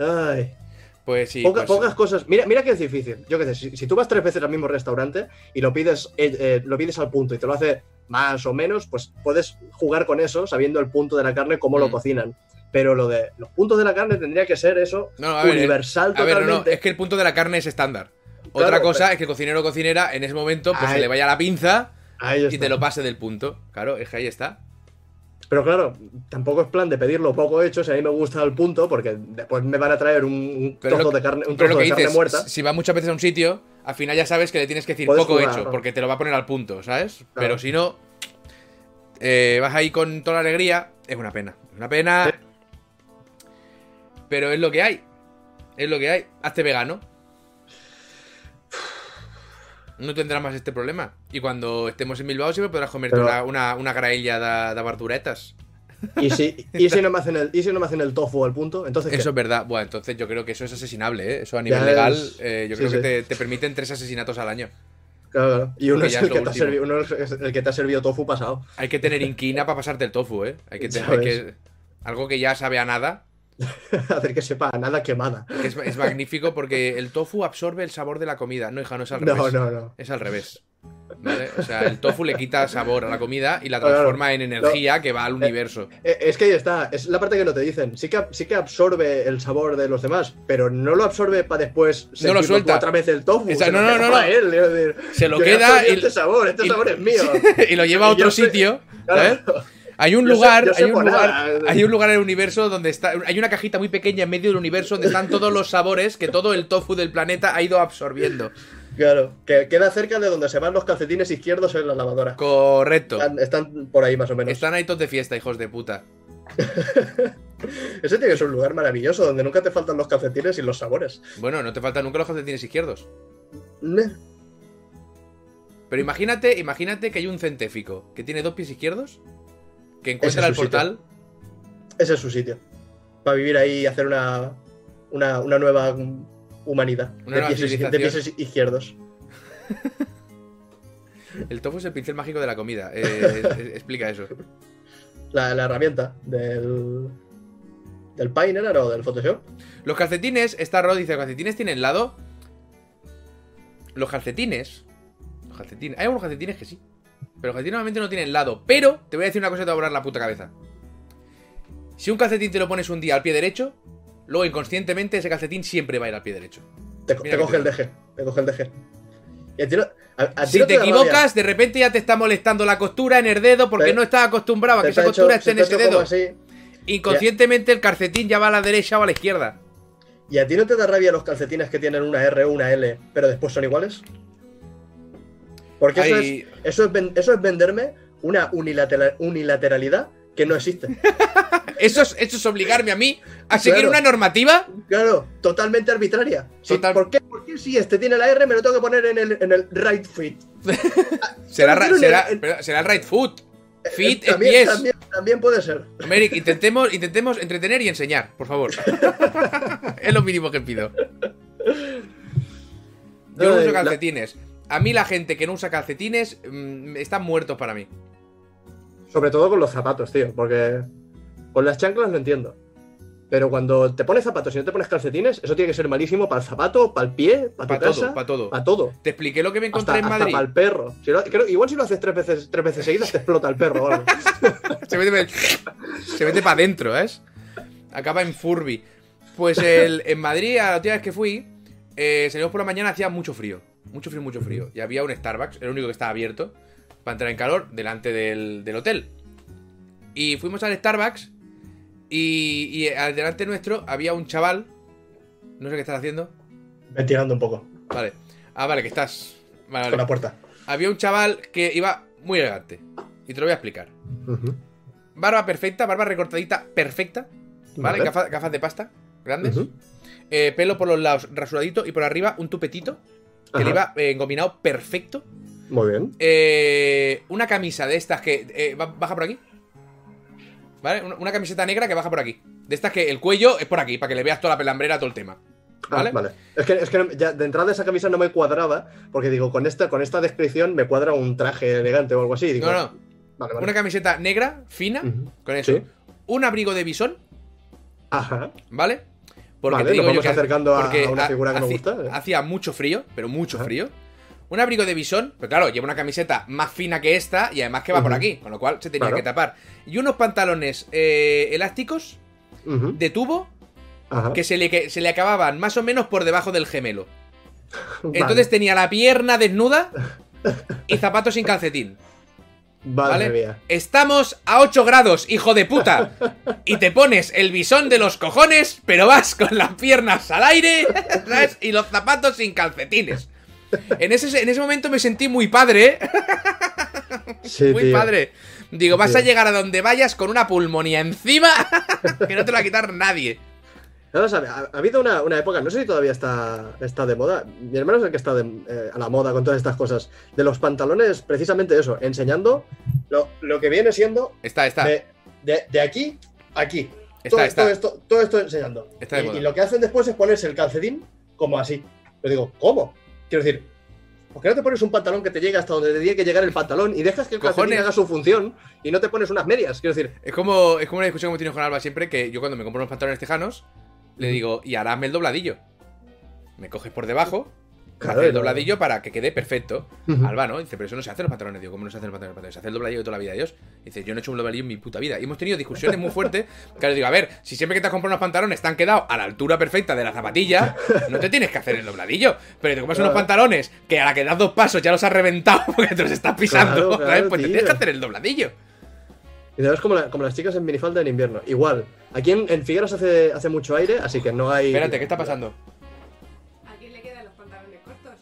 Ay. Pues sí. Poca- pues- Pocas cosas. Mira, mira que es difícil. Yo qué sé, si, si tú vas tres veces al mismo restaurante y lo pides, eh, eh, lo pides al punto y te lo hace más o menos, pues puedes jugar con eso, sabiendo el punto de la carne, cómo Mm. lo cocinan. Pero lo de los puntos de la carne tendría que ser eso No, a ver, universal A ver, no, es que el punto de la carne es estándar. Otra cosa pero- es que el cocinero o cocinera en ese momento pues Ahí- se le vaya la pinza y te lo pase del punto. Claro, es que ahí está. Pero claro, tampoco es plan de pedirlo poco hecho, si a mí me gusta el punto, porque después me van a traer un, Pero trozo lo- de carne, un trozo de carne muerta. si vas muchas veces a un sitio, al final ya sabes que le tienes que decir poco jugar, hecho, ¿no? porque te lo va a poner al punto, ¿sabes? Claro. Pero si no, eh, vas ahí con toda la alegría, es una pena. Es una pena. Sí. Pero es lo que hay. Es lo que hay. Hazte vegano. No tendrás más este problema. Y cuando estemos en Bilbao siempre podrás comerte Pero- una, una, una graella de, de. Y si, y si no me hacen el, y si no me hacen el tofu al punto, entonces ¿qué? Eso es verdad. Bueno, entonces yo creo que eso es asesinable, ¿eh? Eso a nivel Ya legal, es- eh, yo sí, creo que te, te permiten tres asesinatos al año. Claro, claro. Y uno es, el es que te ha servido, uno es el que te ha servido tofu pasado. Hay que tener inquina para pasarte el tofu, ¿eh? Hay que tener ¿Sabes? que- algo que ya sabe a nada. Hacer que sepa nada quemada. que es, es magnífico porque el tofu absorbe el sabor de la comida. No, hija, no es al No, revés. no, no. Es al revés. ¿Vale? O sea, el tofu le quita sabor a la comida y la Claro. transforma en energía que va al universo. Eh, Es que ahí está, es la parte que no te dicen. Sí que, sí que absorbe el sabor de los demás, pero no lo absorbe para después No lo suelta. otra vez el tofu. Esa- se no, lo no, no, no. él, decir, Se lo queda y- Este sabor, este y- sabor es mío. y lo lleva a otro sitio. ¿sabes? Hay un Yo sé- lugar, yo hay un lugar, nada. hay un lugar en el universo donde está, hay una cajita muy pequeña en medio del universo donde están todos los sabores que todo el tofu del planeta ha ido absorbiendo. Claro, que queda cerca de donde se van los calcetines izquierdos en la lavadora. Correcto. Están, están por ahí más o menos. Están ahí todos de fiesta, hijos de puta. Ese tiene que ser un lugar maravilloso donde nunca te faltan los calcetines y los sabores. Bueno, no te faltan nunca los calcetines izquierdos. Meh. Pero imagínate, imagínate que hay un centéfico que tiene dos pies izquierdos, que encuentra el sitio. portal. Ese es su sitio. Para vivir ahí y hacer una, una, una nueva humanidad. Una de, nueva pies, de civilización. pies izquierdos. El tofu es el pincel mágico de la comida. Eh, es- es- explica eso. La, la herramienta del. Del Paint era o del Photoshop. Los calcetines, esta Rod dice, los calcetines tienen lado. Los calcetines. Los calcetines. Hay algunos calcetines que sí. Pero los calcetines normalmente no tienen lado. Pero te voy a decir una cosa que te va a volar la puta cabeza. Si un calcetín te lo pones un día al pie derecho, luego inconscientemente ese calcetín siempre va a ir al pie derecho. Te, coge el DG. Te coge el DG. Y a ti no, a- a ti Si no te equivocas, de repente ya te está molestando la costura en el dedo porque Te- no estás acostumbrado a que esa hecho- costura esté en ese dedo. así. Inconscientemente el calcetín ya va a la derecha o a la izquierda. ¿Y a ti no te da rabia los calcetines que tienen una R o una L, pero después son iguales? Porque eso, es, eso, es, ven- eso es venderme una unilateral- unilateralidad que no existe. Eso es, eso es obligarme a mí a seguir Claro. una normativa. Claro, totalmente arbitraria. Sí, Total- ¿por, qué, ¿Por qué si este tiene la R me lo tengo que poner en el, en el right fit? Será, ra- será, el- será el right foot. Fit Eh, también, pies. También, también puede ser. Merrick, intentemos, intentemos entretener y enseñar, por favor. es lo mínimo que pido. Yo no uso la- calcetines. A mí la gente que no usa calcetines mm, están muertos para mí. Sobre todo con los zapatos, tío, porque con las chanclas lo entiendo. Pero cuando te pones zapatos y no te pones calcetines, eso tiene que ser malísimo para el zapato, para el pie, para tu todo, casa, para todo. para todo. Te expliqué lo que me Hasta, encontré en Madrid. para el perro. Si lo- creo- igual si lo haces tres veces, tres veces seguidas, te explota el perro. Se mete, se mete para adentro, ¿ves? Acaba en Furby. Pues el- en Madrid, a la última vez que fui, eh, salimos por la mañana, hacía mucho frío. Mucho frío, mucho frío. Y había un Starbucks, el único que estaba abierto, para entrar en calor, delante del, del hotel. Y fuimos al Starbucks y, y al delante nuestro había un chaval. No sé qué estás haciendo. Ventilando un poco Vale. Ah, vale, que estás. Vale, con la puerta. había un chaval que iba muy elegante. Y te lo voy a explicar. Barba perfecta, barba recortadita perfecta. ¿Vale? Vale. Gafas, gafas de pasta, grandes. Eh, pelo por los lados rasuradito y por arriba un tupetito. Que le iba eh, engominado perfecto. Muy bien. Eh, una camisa de estas que eh, ba- baja por aquí. ¿Vale? Una, una camiseta negra que baja por aquí. De estas que el cuello es por aquí, para que le veas toda la pelambrera, todo el tema. Ah, ¿Vale? vale. Es que, es que ya de entrada esa camisa no me cuadraba, porque digo, con esta, con esta descripción me cuadra un traje elegante o algo así. Digo, No, no. Vale, vale. Una camiseta negra, fina, con eso. Sí. Un abrigo de bisón, Ajá. ¿vale? Vale, te nos digo vamos que- acercando a- porque a una figura que me gusta, eh. Hacía mucho frío, pero mucho Ajá. frío. Un abrigo de bisón, pero claro, lleva una camiseta más fina que esta y además que va por aquí, con lo cual se tenía Claro. que tapar. Y unos pantalones eh, elásticos de tubo Ajá. que se le, que se le acababan más o menos por debajo del gemelo. Vale. Entonces tenía la pierna desnuda y zapatos sin calcetín. ¿Vale? Estamos a 8 grados, hijo de puta. Y te pones el bisón de los cojones, pero vas con las piernas al aire, ¿sabes? Y los zapatos sin calcetines. En ese, en ese momento me sentí muy padre, ¿eh? Sí, Muy tío. padre. Digo, vas a llegar a donde vayas con una pulmonía encima que no te la va a quitar nadie. No lo sabe, ha, ha habido una, una época, no sé si todavía está, está de moda. Mi hermano es el que está de- eh, a la moda con todas estas cosas. De los pantalones, precisamente eso, enseñando lo, lo que viene siendo Está, está. de, de- de aquí a aquí. Está, todo, está. todo esto, todo esto enseñando. Está de y, moda. y lo que hacen después es ponerse el calcetín como así. Yo digo, ¿cómo? Quiero decir, ¿por qué no te pones un pantalón que te llegue hasta donde te tiene que llegar el pantalón y dejas que el calcetín Cojones. haga su función y no te pones unas medias? Quiero decir, Es como, es como una discusión que hemos tenido con Alba siempre, que yo cuando me compro unos pantalones tejanos, le digo, y harásme el dobladillo. Me coges por debajo, Claro, hace el dobladillo para que quede perfecto. Ujú. Alba, ¿no? Dice, pero eso no se hace en los pantalones. Digo, ¿cómo no se hace en los pantalones? Los? Se hace el dobladillo de toda la vida, Dios. Dice, yo no he hecho un dobladillo en mi puta vida. Y hemos tenido discusiones muy fuertes. Claro, digo, a ver, si siempre que te has comprado unos pantalones te han quedado a la altura perfecta de la zapatilla, no te tienes que hacer el dobladillo. Pero te compras unos pantalones que a la que das dos pasos ya los has reventado porque te los estás pisando, Claro, ¿sabes? claro, Pues te tienes que hacer el dobladillo. Y es como, la- como las chicas en minifalda en invierno. Igual, aquí en, en Figueras hace, hace mucho aire, así que no hay. Espérate, ¿qué está pasando? ¿A quién le quedan los pantalones cortos?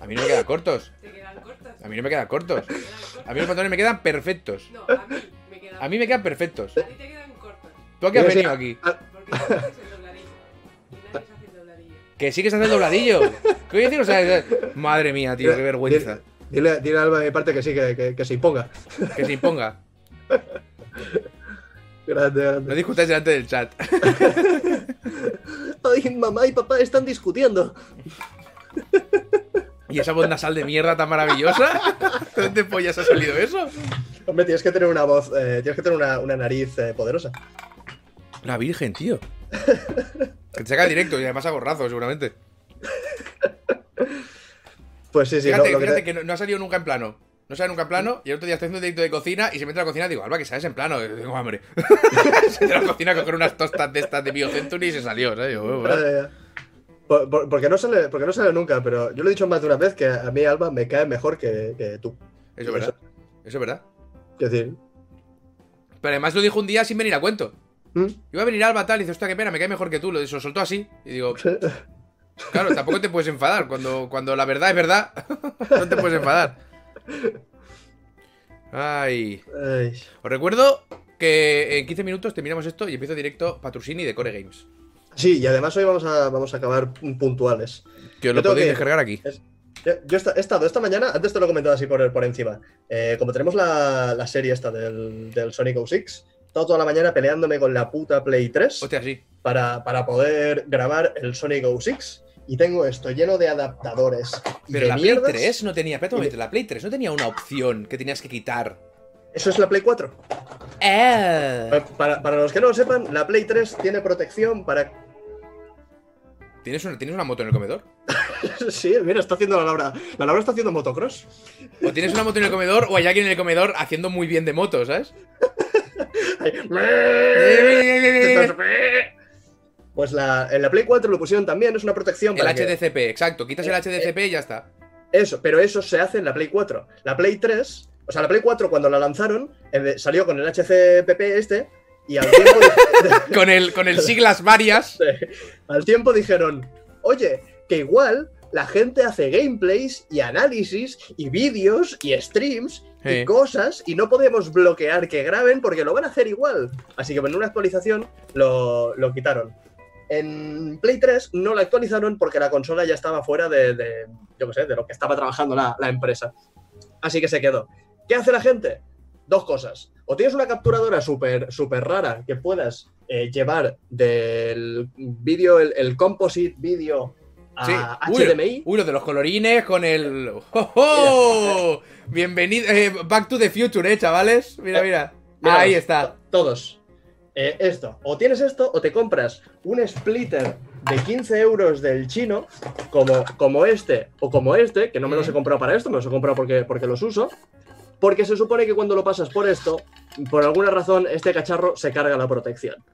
A mí no me quedan cortos. ¿Te quedan cortos? A mí no me quedan cortos. ¿Te quedan cortos? A mí los pantalones me quedan perfectos. No, a mí me quedan. A mí me quedan perfectos. A ti te quedan cortos. ¿Tú a qué has Sí, sí, venido aquí? ah, Porque tú haces el dobladillo. Y nadie se hace el dobladillo. Que sí que se hace el dobladillo. ¿Qué voy a decir? O sea, madre mía, tío, qué vergüenza. Dile, dile a Alba de mi parte que sí, que, que- que se imponga. Que se imponga. Grande, No grande. discutáis delante del chat. Ay, mamá y papá están discutiendo. ¿Y esa voz nasal de mierda tan maravillosa? ¿De dónde pollas ha salido eso? Hombre, tienes que tener una voz, eh, tienes que tener una, una nariz eh, poderosa. La virgen, tío. Que te saca el directo y además a gorrazo, seguramente. Pues sí, sí, Fíjate, lo- lo que fíjate te- que no, no ha salido nunca en plano. No sale nunca en plano. Y el otro día estoy haciendo un directo de cocina y se mete a la cocina y digo, Alba, que sabes en plano. Y tengo hambre. se mete a la cocina a coger unas tostas de estas de BioCentury y se salió, ¿sabes? Yo, "Oh, bueno". Por- por- porque, no sale, porque no sale nunca, pero yo lo he dicho más de una vez que a mí Alba me cae mejor que, que tú. Eso es verdad. Eso es verdad. Decir, Pero además lo dijo un día sin venir a cuento. ¿Mm? Iba a venir Alba tal y dice, hostia, qué pena, me cae mejor que tú. Lo, se lo soltó así. Y digo, claro, tampoco te puedes enfadar. Cuando, cuando la verdad es verdad, no te puedes enfadar. Ay. Ay, Os recuerdo que en 15 minutos terminamos esto y empiezo directo Patrusini de Core Games. Sí, y además hoy vamos a, vamos a acabar puntuales. Que os lo podéis que- descargar aquí. Yo, he estado esta mañana, antes te lo he comentado así por, por encima. eh, como tenemos la, la serie esta del, del Sonic 06, he estado toda la mañana peleándome con la puta Play 3 Hostia, sí. para, para poder grabar el Sonic 06. Y tengo esto lleno de adaptadores. Pero de la Play mierdas. 3 no tenía, espérate la Play 3 no tenía una opción que tenías que quitar. Eso es la Play 4. Eh. Para, para los que no lo sepan, la Play 3 tiene protección para. ¿Tienes una, ¿Tienes una moto en el comedor? sí, mira, está haciendo la Laura. La Laura está haciendo motocross. O tienes una moto en el comedor o hay alguien en el comedor haciendo muy bien de moto, ¿sabes? Pues la, en la Play 4 lo pusieron también, es una protección El para que- HDCP, exacto. Quitas el HDCP y ya está. Eso, pero eso se hace en la Play 4. La Play 3, o sea, la Play 4 cuando la lanzaron, eh, salió con el HCPP este, y al tiempo, Con el, con el siglas varias. al tiempo dijeron, oye, que igual la gente hace gameplays y análisis y vídeos y streams Sí. y cosas y no podemos bloquear que graben porque lo van a hacer igual. Así que en una actualización lo, lo quitaron. En Play 3 no la actualizaron porque la consola ya estaba fuera de, de, yo qué sé, de lo que estaba trabajando la, la empresa. Así que se quedó. ¿Qué hace la gente? Dos cosas. O tienes una capturadora súper súper rara que puedas eh, llevar del vídeo, el, el composite vídeo a Sí. HDMI. Uy, uy, lo de los colorines con el. ¡Oh, oh! Bienvenido. eh, back to the future, eh, chavales. Mira, mira. Mira, Ahí está. to- Todos. Eh, esto. O tienes esto o te compras un splitter de 15 euros del chino, como, como este o como este, que no me los he comprado para esto, me los he comprado porque, porque los uso. Porque se supone que cuando lo pasas por esto, por alguna razón, este cacharro se carga la protección.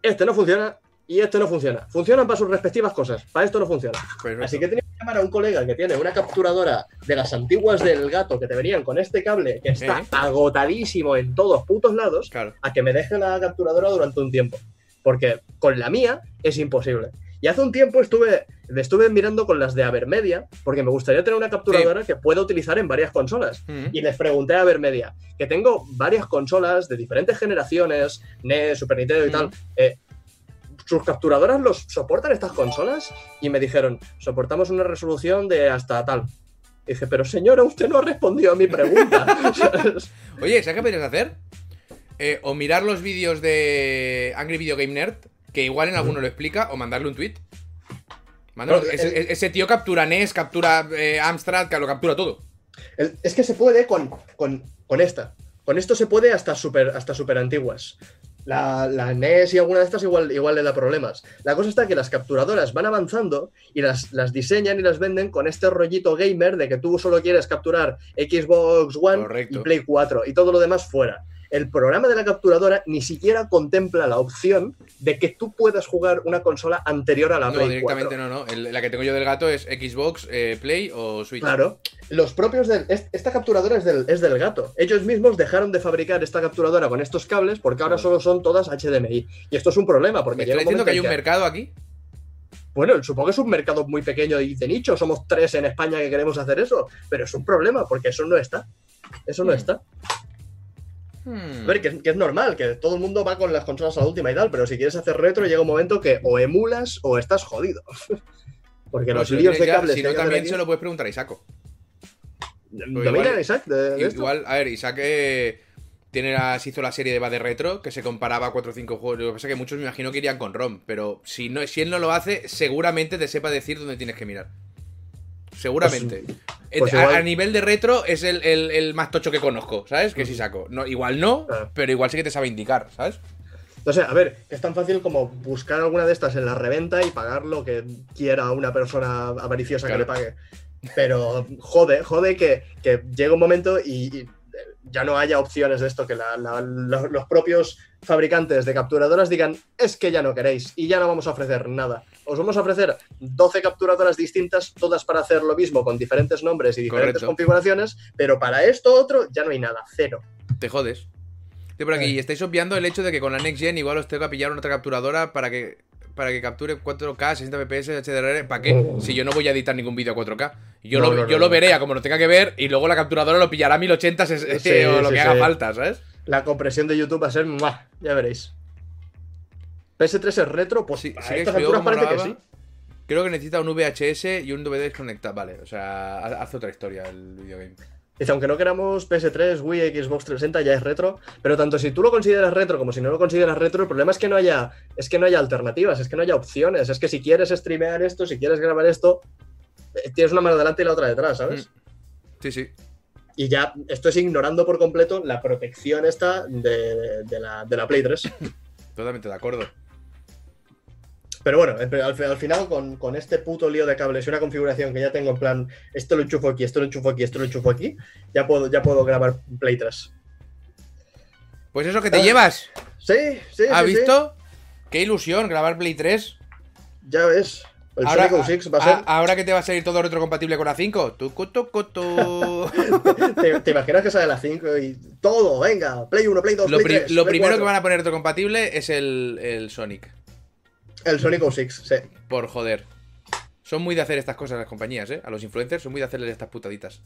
Este no funciona y este no funciona. Funcionan para sus respectivas cosas. Para esto no funciona. Perfecto. Así que tenido que llamar a un colega que tiene una capturadora de las antiguas del gato que te venían con este cable que está ¿Eh? agotadísimo en todos putos lados Claro. a que me deje la capturadora durante un tiempo. Porque con la mía es imposible. Y hace un tiempo estuve, estuve mirando con las de Avermedia, porque me gustaría tener una capturadora que pueda utilizar en varias consolas. Y les pregunté a Avermedia, que tengo varias consolas de diferentes generaciones, NES, Super Nintendo y tal. eh, ¿Sus capturadoras los soportan estas consolas? Y me dijeron, soportamos una resolución de hasta tal. Y dije, pero señora, usted no ha respondido a mi pregunta. Oye, ¿sabes qué podrías hacer? Eh, o mirar los vídeos de Angry Video Game Nerd, que igual en alguno lo explica, o mandarle un tweet. Mándalo. Ese, ese tío captura NES, captura eh, Amstrad, que lo captura todo. El- es que se puede con, con, con esta. Con esto se puede hasta super, hasta super antiguas. La, la NES y alguna de estas igual, igual le da problemas. La cosa está que las capturadoras van avanzando y las, las diseñan y las venden con este rollito gamer de que tú solo quieres capturar Xbox One Correcto. y Play 4 y todo lo demás fuera. El programa de la capturadora ni siquiera contempla la opción de que tú puedas jugar una consola anterior a la No, Play directamente 4. no, no. El- la que tengo yo del gato es Xbox, eh, Play o Switch. Claro. Los propios del. es- Esta capturadora es del, es del gato. Ellos mismos dejaron de fabricar esta capturadora con estos cables porque ahora solo son todas HDMI. Y esto es un problema porque ¿Me llega estás un diciendo que hay un mercado aquí? Bueno, supongo que es un mercado muy pequeño y de nicho. Somos tres en España que queremos hacer eso. Pero es un problema porque eso no está. Eso no Hmm. está. Hmm. A ver, que, es- que es normal, que todo el mundo va con las consolas a la última y tal, pero si quieres hacer retro llega un momento que o emulas o estás jodido. porque No, los si líos de cables Si no, también aquí- se lo puedes preguntar a Isaco. ¿Domina igual- Isaac de, de esto? A ver, Isaac eh, tiene la, se hizo la serie de Bad Retro que se comparaba a 4 o 5 juegos. Lo que pasa es que muchos me imagino que irían con ROM, pero si, no, si él no lo hace, seguramente te sepa decir dónde tienes que mirar. Seguramente. Eh, pues a, igual- a nivel de retro es el, el- el más tocho que conozco, ¿sabes? Que sí saco. No, igual no, pero igual sí que te sabe indicar, ¿sabes? No sé, a ver, es tan fácil como buscar alguna de estas en la reventa y pagar lo que quiera una persona avariciosa Claro. que le pague. Pero jode, jode que, que llega un momento y, y ya no haya opciones de esto, que la- la- lo- los propios fabricantes de capturadoras digan, es que ya no queréis y ya no vamos a ofrecer nada. Os vamos a ofrecer 12 capturadoras distintas, todas para hacer lo mismo, con diferentes nombres y diferentes Correcto. configuraciones, pero para esto otro ya no hay nada, cero. Te jodes. Estoy por aquí. Eh. Y estáis obviando el hecho de que con la Next Gen igual os tengo que pillar una otra capturadora para que para que capture 4K, 60 FPS, HDR. ¿Para qué? Si yo no voy a editar ningún vídeo a 4K. Yo, No, lo, no, yo no, lo veré a como lo tenga que ver y luego la capturadora lo pillará a 1080 ses- Sí, o lo sí, que haga sí. falta, ¿sabes? La compresión de YouTube va a ser, ¡mua! ya veréis. PS3 es retro, pues Sí, a sí estas alturas que. Creo que necesita un VHS y un DVD desconectado. Vale, o sea, ha- hace otra historia el videogame. Dice, aunque no queramos PS3, Wii, Xbox 360 ya es retro, pero tanto si tú lo consideras retro como si no lo consideras retro, el problema es que no haya, es que no haya alternativas, es que no haya opciones, es que si quieres streamear esto, si quieres grabar esto, eh, tienes una mano delante y la otra detrás, ¿sabes? Sí, sí. Y ya esto es ignorando por completo la protección esta de, de la, de la Play 3. Totalmente de acuerdo. Pero bueno, al, al- al final con, con este puto lío de cables y una configuración que ya tengo en plan, esto lo enchufo aquí, esto lo enchufo aquí, esto lo enchufo aquí, ya puedo, ya puedo grabar Play 3. Pues eso que te Ah. llevas. Sí, sí, ¿Has sí, sí. visto? Qué ilusión grabar Play 3. Ya ves. El Ahora, Sonic 06 va a a- ser. ahora que te va a salir todo retrocompatible con la 5. Tucu, tucu, tu. ¿Te, te imaginas que sale la 5 y todo? Venga, Play 1, Play 2, lo Play pri- 3. lo Play primero 4. que van a poner retrocompatible es el, el Sonic. El Sonic 06, sí. Por joder. Son muy de hacer estas cosas las compañías, ¿eh? A los influencers son muy de hacerles estas putaditas.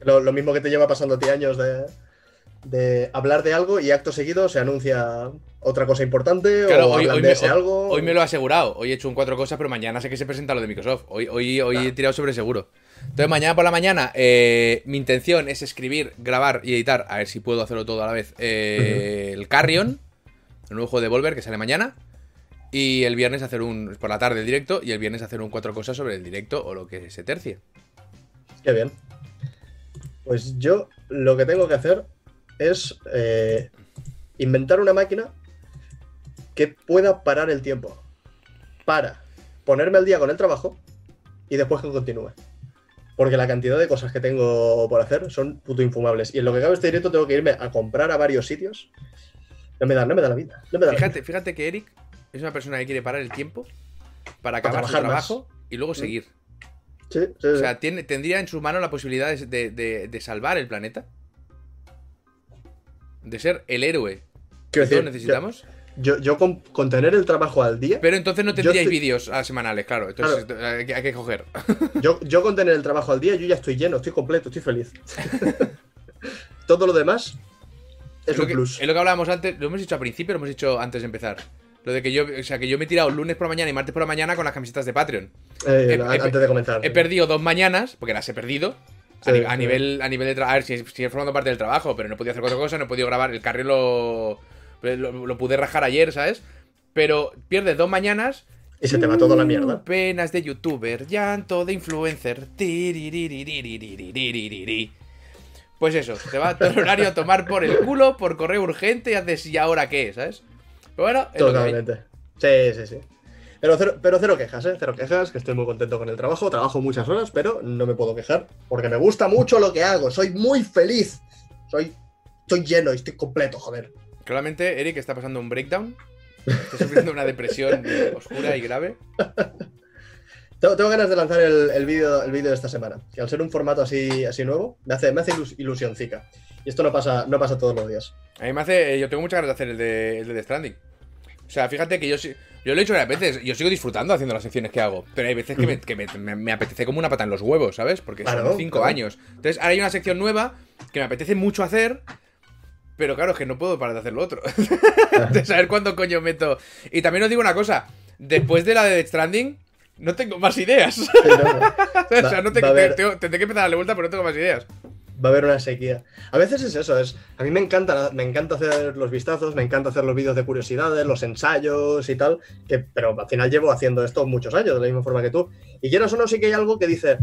Lo, lo mismo que te lleva pasando a ti años de, de hablar de algo y acto seguido se anuncia otra cosa importante Claro, o hoy, me, algo. hoy me lo he asegurado. Hoy he hecho un cuatro cosas, pero mañana sé que se presenta lo de Microsoft. Hoy, hoy, hoy he tirado sobre seguro. Entonces, mañana por la mañana, eh, mi intención es escribir, grabar y editar, a ver si puedo hacerlo todo a la vez, eh, el Carrion, el nuevo juego de Volver que sale mañana. Y el viernes hacer un, por la tarde el directo, y el viernes hacer un cuatro cosas sobre el directo o lo que se tercie. Qué bien. Pues yo lo que tengo que hacer es eh, inventar una máquina que pueda parar el tiempo. Para ponerme al día con el trabajo y después que continúe. Porque la cantidad de cosas que tengo por hacer son puto infumables. Y en lo que cabe este directo tengo que irme a comprar a varios sitios. No me da, no me da la vida. No me da la Fíjate, fíjate que Eric es una persona que quiere parar el tiempo para acabar su más. trabajo y luego seguir. vida. Sí, sí, sí. O sea, tiene, tendría en su mano la posibilidad de, de- salvar el planeta. De ser el héroe que Quiero todos decir, necesitamos. Yo, yo con, con tener el trabajo al día, Pero entonces no tendríais estoy- vídeos semanales, claro. Entonces hay, que, hay que coger. yo, yo con tener el trabajo al día, yo ya estoy lleno, estoy completo, estoy feliz. Todo lo demás es un que, plus. es lo que hablábamos antes, lo hemos dicho al principio, lo hemos dicho antes de empezar. Lo de que yo, o sea, que yo me he tirado lunes por la mañana y martes por la mañana con las camisetas de Patreon. Eh, antes de comenzar. He perdido dos mañanas, porque las he perdido. A, nivel, a nivel de trabajo. A ver, si, si formando parte del trabajo, pero no podía hacer otra cosa, no he podido grabar. El carril lo, lo, pude rajar ayer, ¿sabes? Pero pierdes dos mañanas. Y se te va toda la mierda. Penas de youtuber, llanto de influencer. Pues eso, te va todo el horario a tomar por el culo, por correo urgente y haces y ahora qué, ¿sabes? Pero bueno, es. Totalmente. Sí, sí, sí. Pero cero, pero cero quejas, ¿eh? Cero quejas, que estoy muy contento con el trabajo. Trabajo muchas horas, pero no me puedo quejar. Porque me gusta mucho lo que hago. Soy muy feliz. Soy, estoy lleno y estoy completo, joder. Claramente, Eric está pasando un breakdown. Está sufriendo una depresión oscura y grave. Tengo, tengo ganas de lanzar el, el vídeo el de esta semana. Que al ser un formato así, así nuevo, me hace, me hace ilus- ilusioncica. Y esto no pasa, no pasa todos los días. A mí me hace. eh, Yo tengo muchas ganas de hacer el de, el de The Stranding. O sea, fíjate que yo sí- Yo lo he hecho varias veces. Yo sigo disfrutando haciendo las secciones que hago. Pero hay veces que, me, que me- me- me apetece como una pata en los huevos, ¿sabes? Porque Claro, son cinco claro. años. Entonces, ahora hay una sección nueva que me apetece mucho hacer. Pero claro, es que no puedo parar de hacer lo otro. de saber cuándo coño meto. Y también os digo una cosa. Después de la de The Stranding, no tengo más ideas. Sí, no, no. o sea, no te- va a haber- tengo- tendré que empezar a darle vuelta, pero no tengo más ideas. Va a haber una sequía. A veces es eso, es. A mí me encanta, me encanta hacer los vistazos, me encanta hacer los vídeos de curiosidades, los ensayos y tal. Que, pero al final llevo haciendo esto muchos años, de la misma forma que tú. Y quieras o no, sí que hay algo que dice.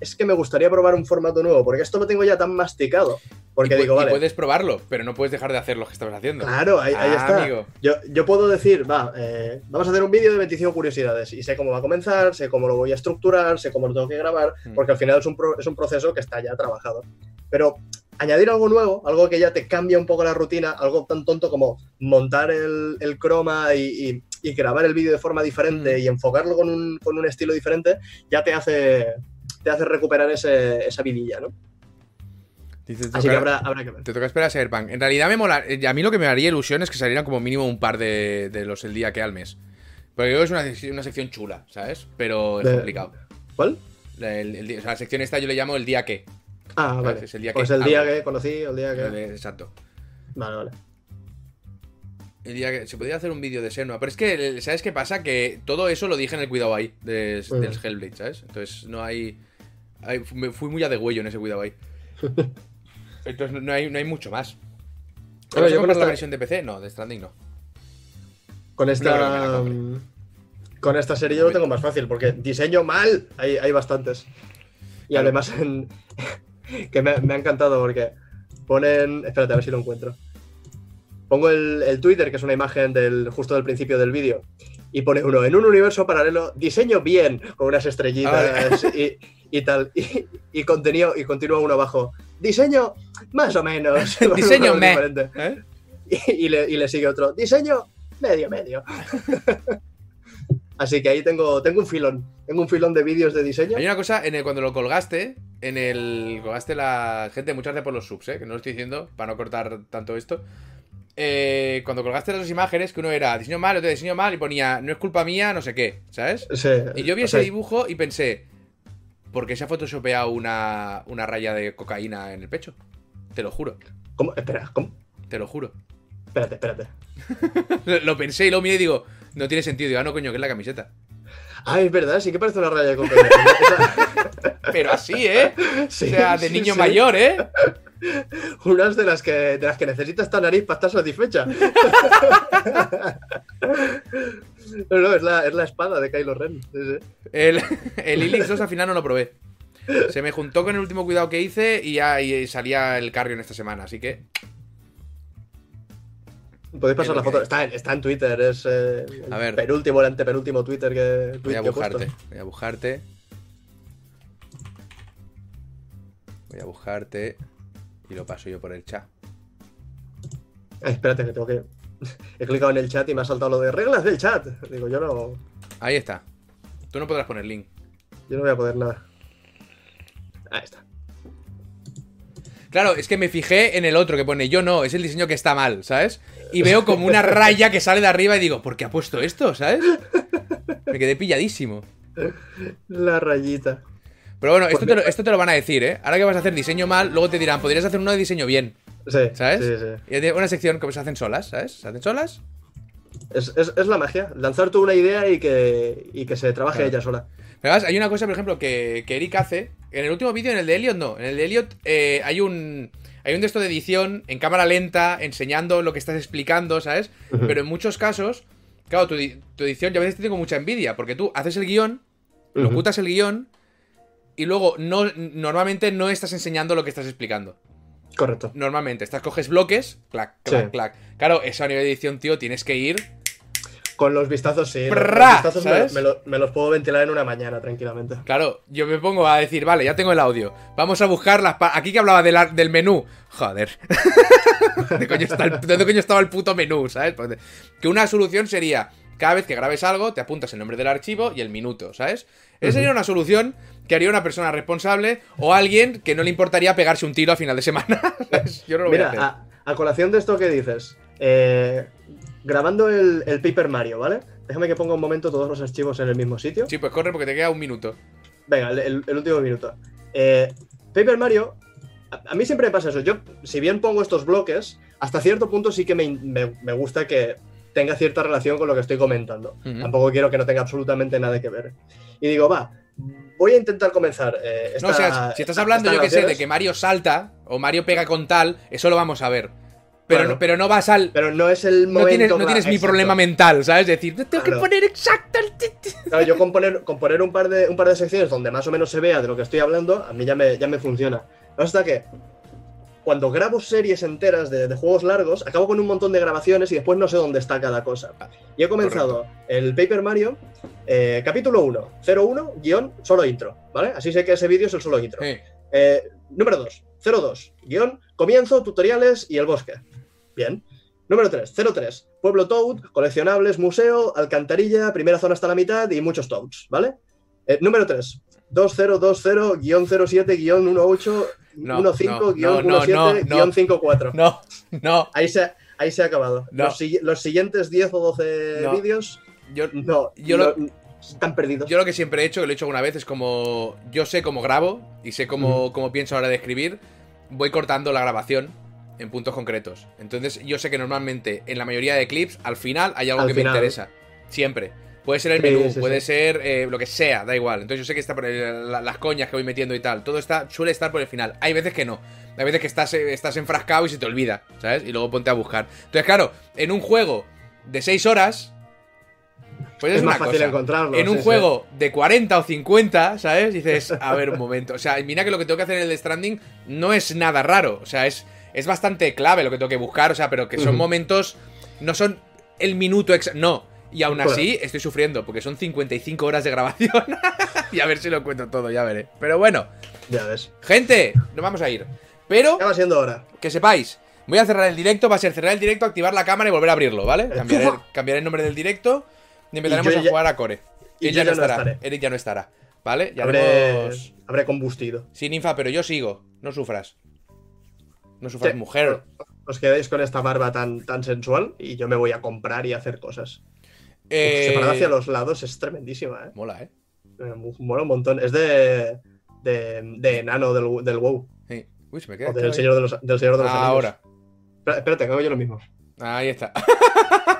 Es que me gustaría probar un formato nuevo, porque esto lo tengo ya tan masticado. Porque y, digo, y vale. puedes probarlo, pero no puedes dejar de hacer lo que estabas haciendo. Claro, ahí, ahí Ah, está. amigo. Yo, yo puedo decir, va, eh, vamos a hacer un vídeo de 25 curiosidades y sé cómo va a comenzar, sé cómo lo voy a estructurar, sé cómo lo tengo que grabar, Mm. porque al final es un, pro- es un proceso que está ya trabajado. Pero añadir algo nuevo, algo que ya te cambia un poco la rutina, algo tan tonto como montar el, el croma y, y- y grabar el vídeo de forma diferente Mm. y enfocarlo con un, con un estilo diferente, ya te hace, te hace recuperar ese- esa vidilla, ¿no? Dices, Así que habrá, habrá que ver. Te toca esperar a Cyberpunk. En realidad me mola. eh, A mí lo que me haría ilusión es que salieran como mínimo un par de, de los el día que al mes. Porque creo que es una, una sección chula, ¿sabes? Pero es De- complicado. ¿Cuál? La, el- el día- o sea, la sección esta yo le llamo el día que. Ah, vale. Es el día pues que el día que conocí, el día que... Eh, Exacto. Vale, vale. El día que. Se podría hacer un vídeo de Senua. Pero es que, ¿sabes qué pasa? Que todo eso lo dije en el cuidado ahí. de- Mm. Del Hellblade, ¿sabes? Entonces no hay. Me fui muy a de huello en ese cuidado ahí. Entonces no- hay, no hay mucho más. Bueno, ¿Vas a yo con comprar la esta- versión de PC? No, de Stranding no. Con esta, con esta serie yo lo tengo más fácil, porque diseño mal, hay, hay bastantes. Y Claro. además, en- que me, me ha encantado porque ponen. Espérate, a ver si lo encuentro. Pongo el, el Twitter, que es una imagen del justo del principio del vídeo, y pone uno, en un universo paralelo, diseño bien, con unas estrellitas y, y tal. Y, y contenido, y continúa uno abajo. Diseño más o menos. Diseño diferente. ¿Eh? Y, y le, y le sigue otro. Diseño medio, medio. Así que ahí tengo, tengo un filón. Tengo un filón de vídeos de diseño. Hay una cosa, en el, cuando lo colgaste, en el. Colgaste la. Gente, muchas gracias por los subs, ¿eh? Que no lo estoy diciendo para no cortar tanto esto. Eh, cuando colgaste las dos imágenes, que uno era diseño mal, otro diseño mal, y ponía no es culpa mía, no sé qué, ¿sabes? Sí, Y yo vi ese sea, dibujo y pensé, ¿por qué se ha photoshopeado una, una raya de cocaína en el pecho? Te lo juro, ¿Cómo? Espera, ¿cómo? te lo juro. Espérate, espérate. Lo, lo pensé y lo miré y digo, no tiene sentido. Digo, ah, no, coño, que es la camiseta. Ah, es verdad, sí que parece una raya de cocaína. Pero así, ¿eh? Sí, o sea, de sí, niño sí. mayor, ¿eh? Unas de las que, de las que necesita esta nariz para estar satisfecha. No, no, es la, es la espada de Kylo Ren. sí, sí. El, el Ilix 2 al final no lo probé. Se me juntó con el último cuidado que hice y ya y salía el Carrion esta semana, así que. Podéis pasar la foto. Está en, está en Twitter, es eh, el A ver. penúltimo, el antepenúltimo Twitter que, Voy a que puesto. buscarte. Voy a buscarte. Voy a buscarte. Y lo paso yo por el chat. Ay, espérate, que tengo que. He clicado en el chat y me ha saltado lo de reglas del chat. Digo, yo no, Ahí está. Tú no podrás poner link. yo no voy a poder nada. Ahí está. Claro, es que me fijé en el otro que pone yo no, es el diseño que está mal, ¿sabes? Y veo como una raya que sale de arriba y digo, ¿por qué ha puesto esto, ¿sabes? Me quedé pilladísimo. La rayita. Pero bueno, esto Pues te, lo, esto te lo van a decir, ¿eh? Ahora que vas a hacer diseño mal, luego te dirán, podrías hacer uno de diseño bien, Sí, ¿sabes? Sí, sí. Y una sección que se hacen solas, ¿sabes? ¿Se hacen solas? Es, es- es la magia. Lanzar tú una idea y que, y que se trabaje Claro. ella sola. Pero además, hay una cosa, por ejemplo, que, que Eric hace. En el último vídeo, en el de Elliot, no. En el de Elliot eh, hay un. Hay un de esto de edición en cámara lenta, enseñando lo que estás explicando, ¿sabes? Pero en muchos casos, claro, tu, di- tu edición, yo a veces te tengo mucha envidia, porque tú haces el guion, locutas el guion, y luego no, normalmente no estás enseñando lo que estás explicando. Correcto. Normalmente, estás coges bloques, clac, clac, Sí. clac. Claro, eso a nivel de edición, tío, tienes que ir. Con los vistazos, sí. Los- Prrra, los vistazos me, ¿sabes? me lo- me los puedo ventilar en una mañana tranquilamente. Claro, yo me pongo a decir, vale, ya tengo el audio. Vamos a buscar las. Aquí que hablaba de la- del menú. Joder. ¿Dónde coño, está el- dónde coño estaba el puto menú, ¿sabes? Pues, Que una solución sería: cada vez que grabes algo, te apuntas el nombre del archivo y el minuto, ¿sabes? Esa sería una solución que haría una persona responsable o alguien que no le importaría pegarse un tiro a final de semana. Yo no lo voy a Mira, hacer. a, a colación de esto que dices, eh, grabando el, el Paper Mario, ¿vale? Déjame que ponga un momento todos los archivos en el mismo sitio. Sí, pues corre porque te queda un minuto. Venga, el, el- el último minuto. Eh, Paper Mario, a, a mí siempre me pasa eso. Yo, si bien pongo estos bloques, hasta cierto punto sí que me, me- me gusta que tenga cierta relación con lo que estoy comentando. Tampoco quiero que no tenga absolutamente nada que ver. Y digo, va, voy a intentar comenzar. eh, No, o esta- sea, si estás esta- hablando, yo que sé, de que Mario salta o Mario pega con tal, eso lo vamos a ver. Pero, Claro. no, pero no vas al. Pero no es el momento. No tienes, no tienes mi problema mental, ¿sabes? Es decir, tengo que Claro. poner exacto Claro, yo con poner, con poner un, par de, un par de secciones donde más o menos se vea de lo que estoy hablando, a mí ya me, ya me funciona. Hasta que cuando grabo series enteras de, de juegos largos, acabo con un montón de grabaciones y después no sé dónde está cada cosa. Y he comenzado el Paper Mario, eh, capítulo 1, 01, guion, solo intro, ¿vale? Así sé que ese vídeo es el solo intro. Eh, Eh, número 2, 02, guion, comienzo, tutoriales y el bosque. Bien. Número 3, 03, Pueblo Toad, coleccionables, museo, alcantarilla, primera zona hasta la mitad y muchos Toads, ¿vale? Eh, número 3, 2020-07-18, No, 15-17, no, no, no, no. 54. no, no. Ahí se, ahí se ha acabado. No. Los, los siguientes 10 o 12 No. vídeos, Yo, no, Yo no- lo- están perdidos. yo lo que siempre he hecho, que lo he hecho alguna vez, es como. Yo sé cómo grabo y sé cómo, cómo pienso a la hora de escribir. Voy cortando la grabación en puntos concretos. Entonces, yo sé que normalmente en la mayoría de clips, al final hay algo Al que final. me interesa. Siempre. Puede ser el Sí, menú, sí, puede sí. ser eh, lo que sea, da igual. Entonces yo sé que está por el- la- las coñas que voy metiendo y tal. Todo está, suele estar por el final. Hay veces que no. Hay veces que estás, eh, estás enfrascado y se te olvida, ¿sabes? Y luego ponte a buscar. Entonces, claro, en un juego de 6 horas. Pues es, es más una fácil cosa. encontrarlo. En un sí, sí. juego de 40 o 50, ¿sabes? Dices, a ver un momento. O sea, mira que lo que tengo que hacer en el de Stranding no es nada raro. O sea, es, es bastante clave lo que tengo que buscar. O sea, pero que son momentos. No son el minuto exacto. No. Y aún así estoy sufriendo porque son 55 horas de grabación. y a ver si lo encuentro todo, ya veré. Pero bueno, Ya ves. gente, nos vamos a ir. Pero Ya va siendo hora. que sepáis, voy a cerrar el directo, va a ser cerrar el directo, activar la cámara y volver a abrirlo, ¿vale? Cambiaré, el- cambiaré el nombre del directo yo a ya- jugar a Core. Él ya no estará. Eric ya no estará. ¿Vale? Ya Habré, haremos- habré combustido. Sí, ninfa, pero yo sigo. No sufras. No sufras, Sí. mujer. os quedáis con esta barba tan, tan sensual y yo me voy a comprar y a hacer cosas. Eh, Separada hacia los lados es tremendísima, ¿eh? Mola, ¿eh? Me mola un montón. Es de, de, de enano del, del WoW. Sí. Uy, se me queda. O del señor de los, del señor de los Anillos. Ahora. Espera- Espérate, que hago yo lo mismo. Ahí está.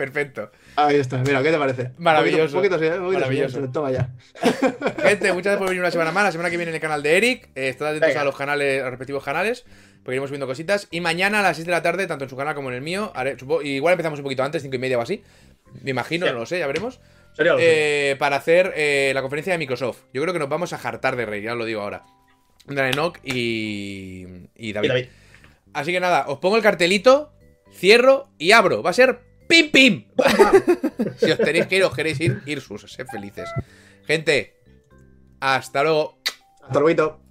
Perfecto. Ahí está, mira, ¿qué te parece? Maravilloso. Un poquito, un poquito ¿eh? Un poquito Maravilloso. Toma ya. Gente, muchas gracias por venir una semana más. La semana que viene en el canal de Eric. Eh, estad atentos Venga. a los canales, a los respectivos canales. Porque iremos subiendo cositas. Y mañana a las 6 de la tarde, tanto en su canal como en el mío, haré- igual empezamos un poquito antes, 5 y media o así. Me imagino, Sí. no lo sé, ya veremos. Sería lo Eh, para hacer eh, la conferencia de Microsoft. Yo creo que nos vamos a jartar de reír, ya os lo digo ahora. Enoch y, y David. Y David. Así que nada, os pongo el cartelito, cierro y abro. Va a ser pim pim. si os tenéis que ir, os queréis ir, ir sus, sed felices. Gente, hasta luego. Hasta luego.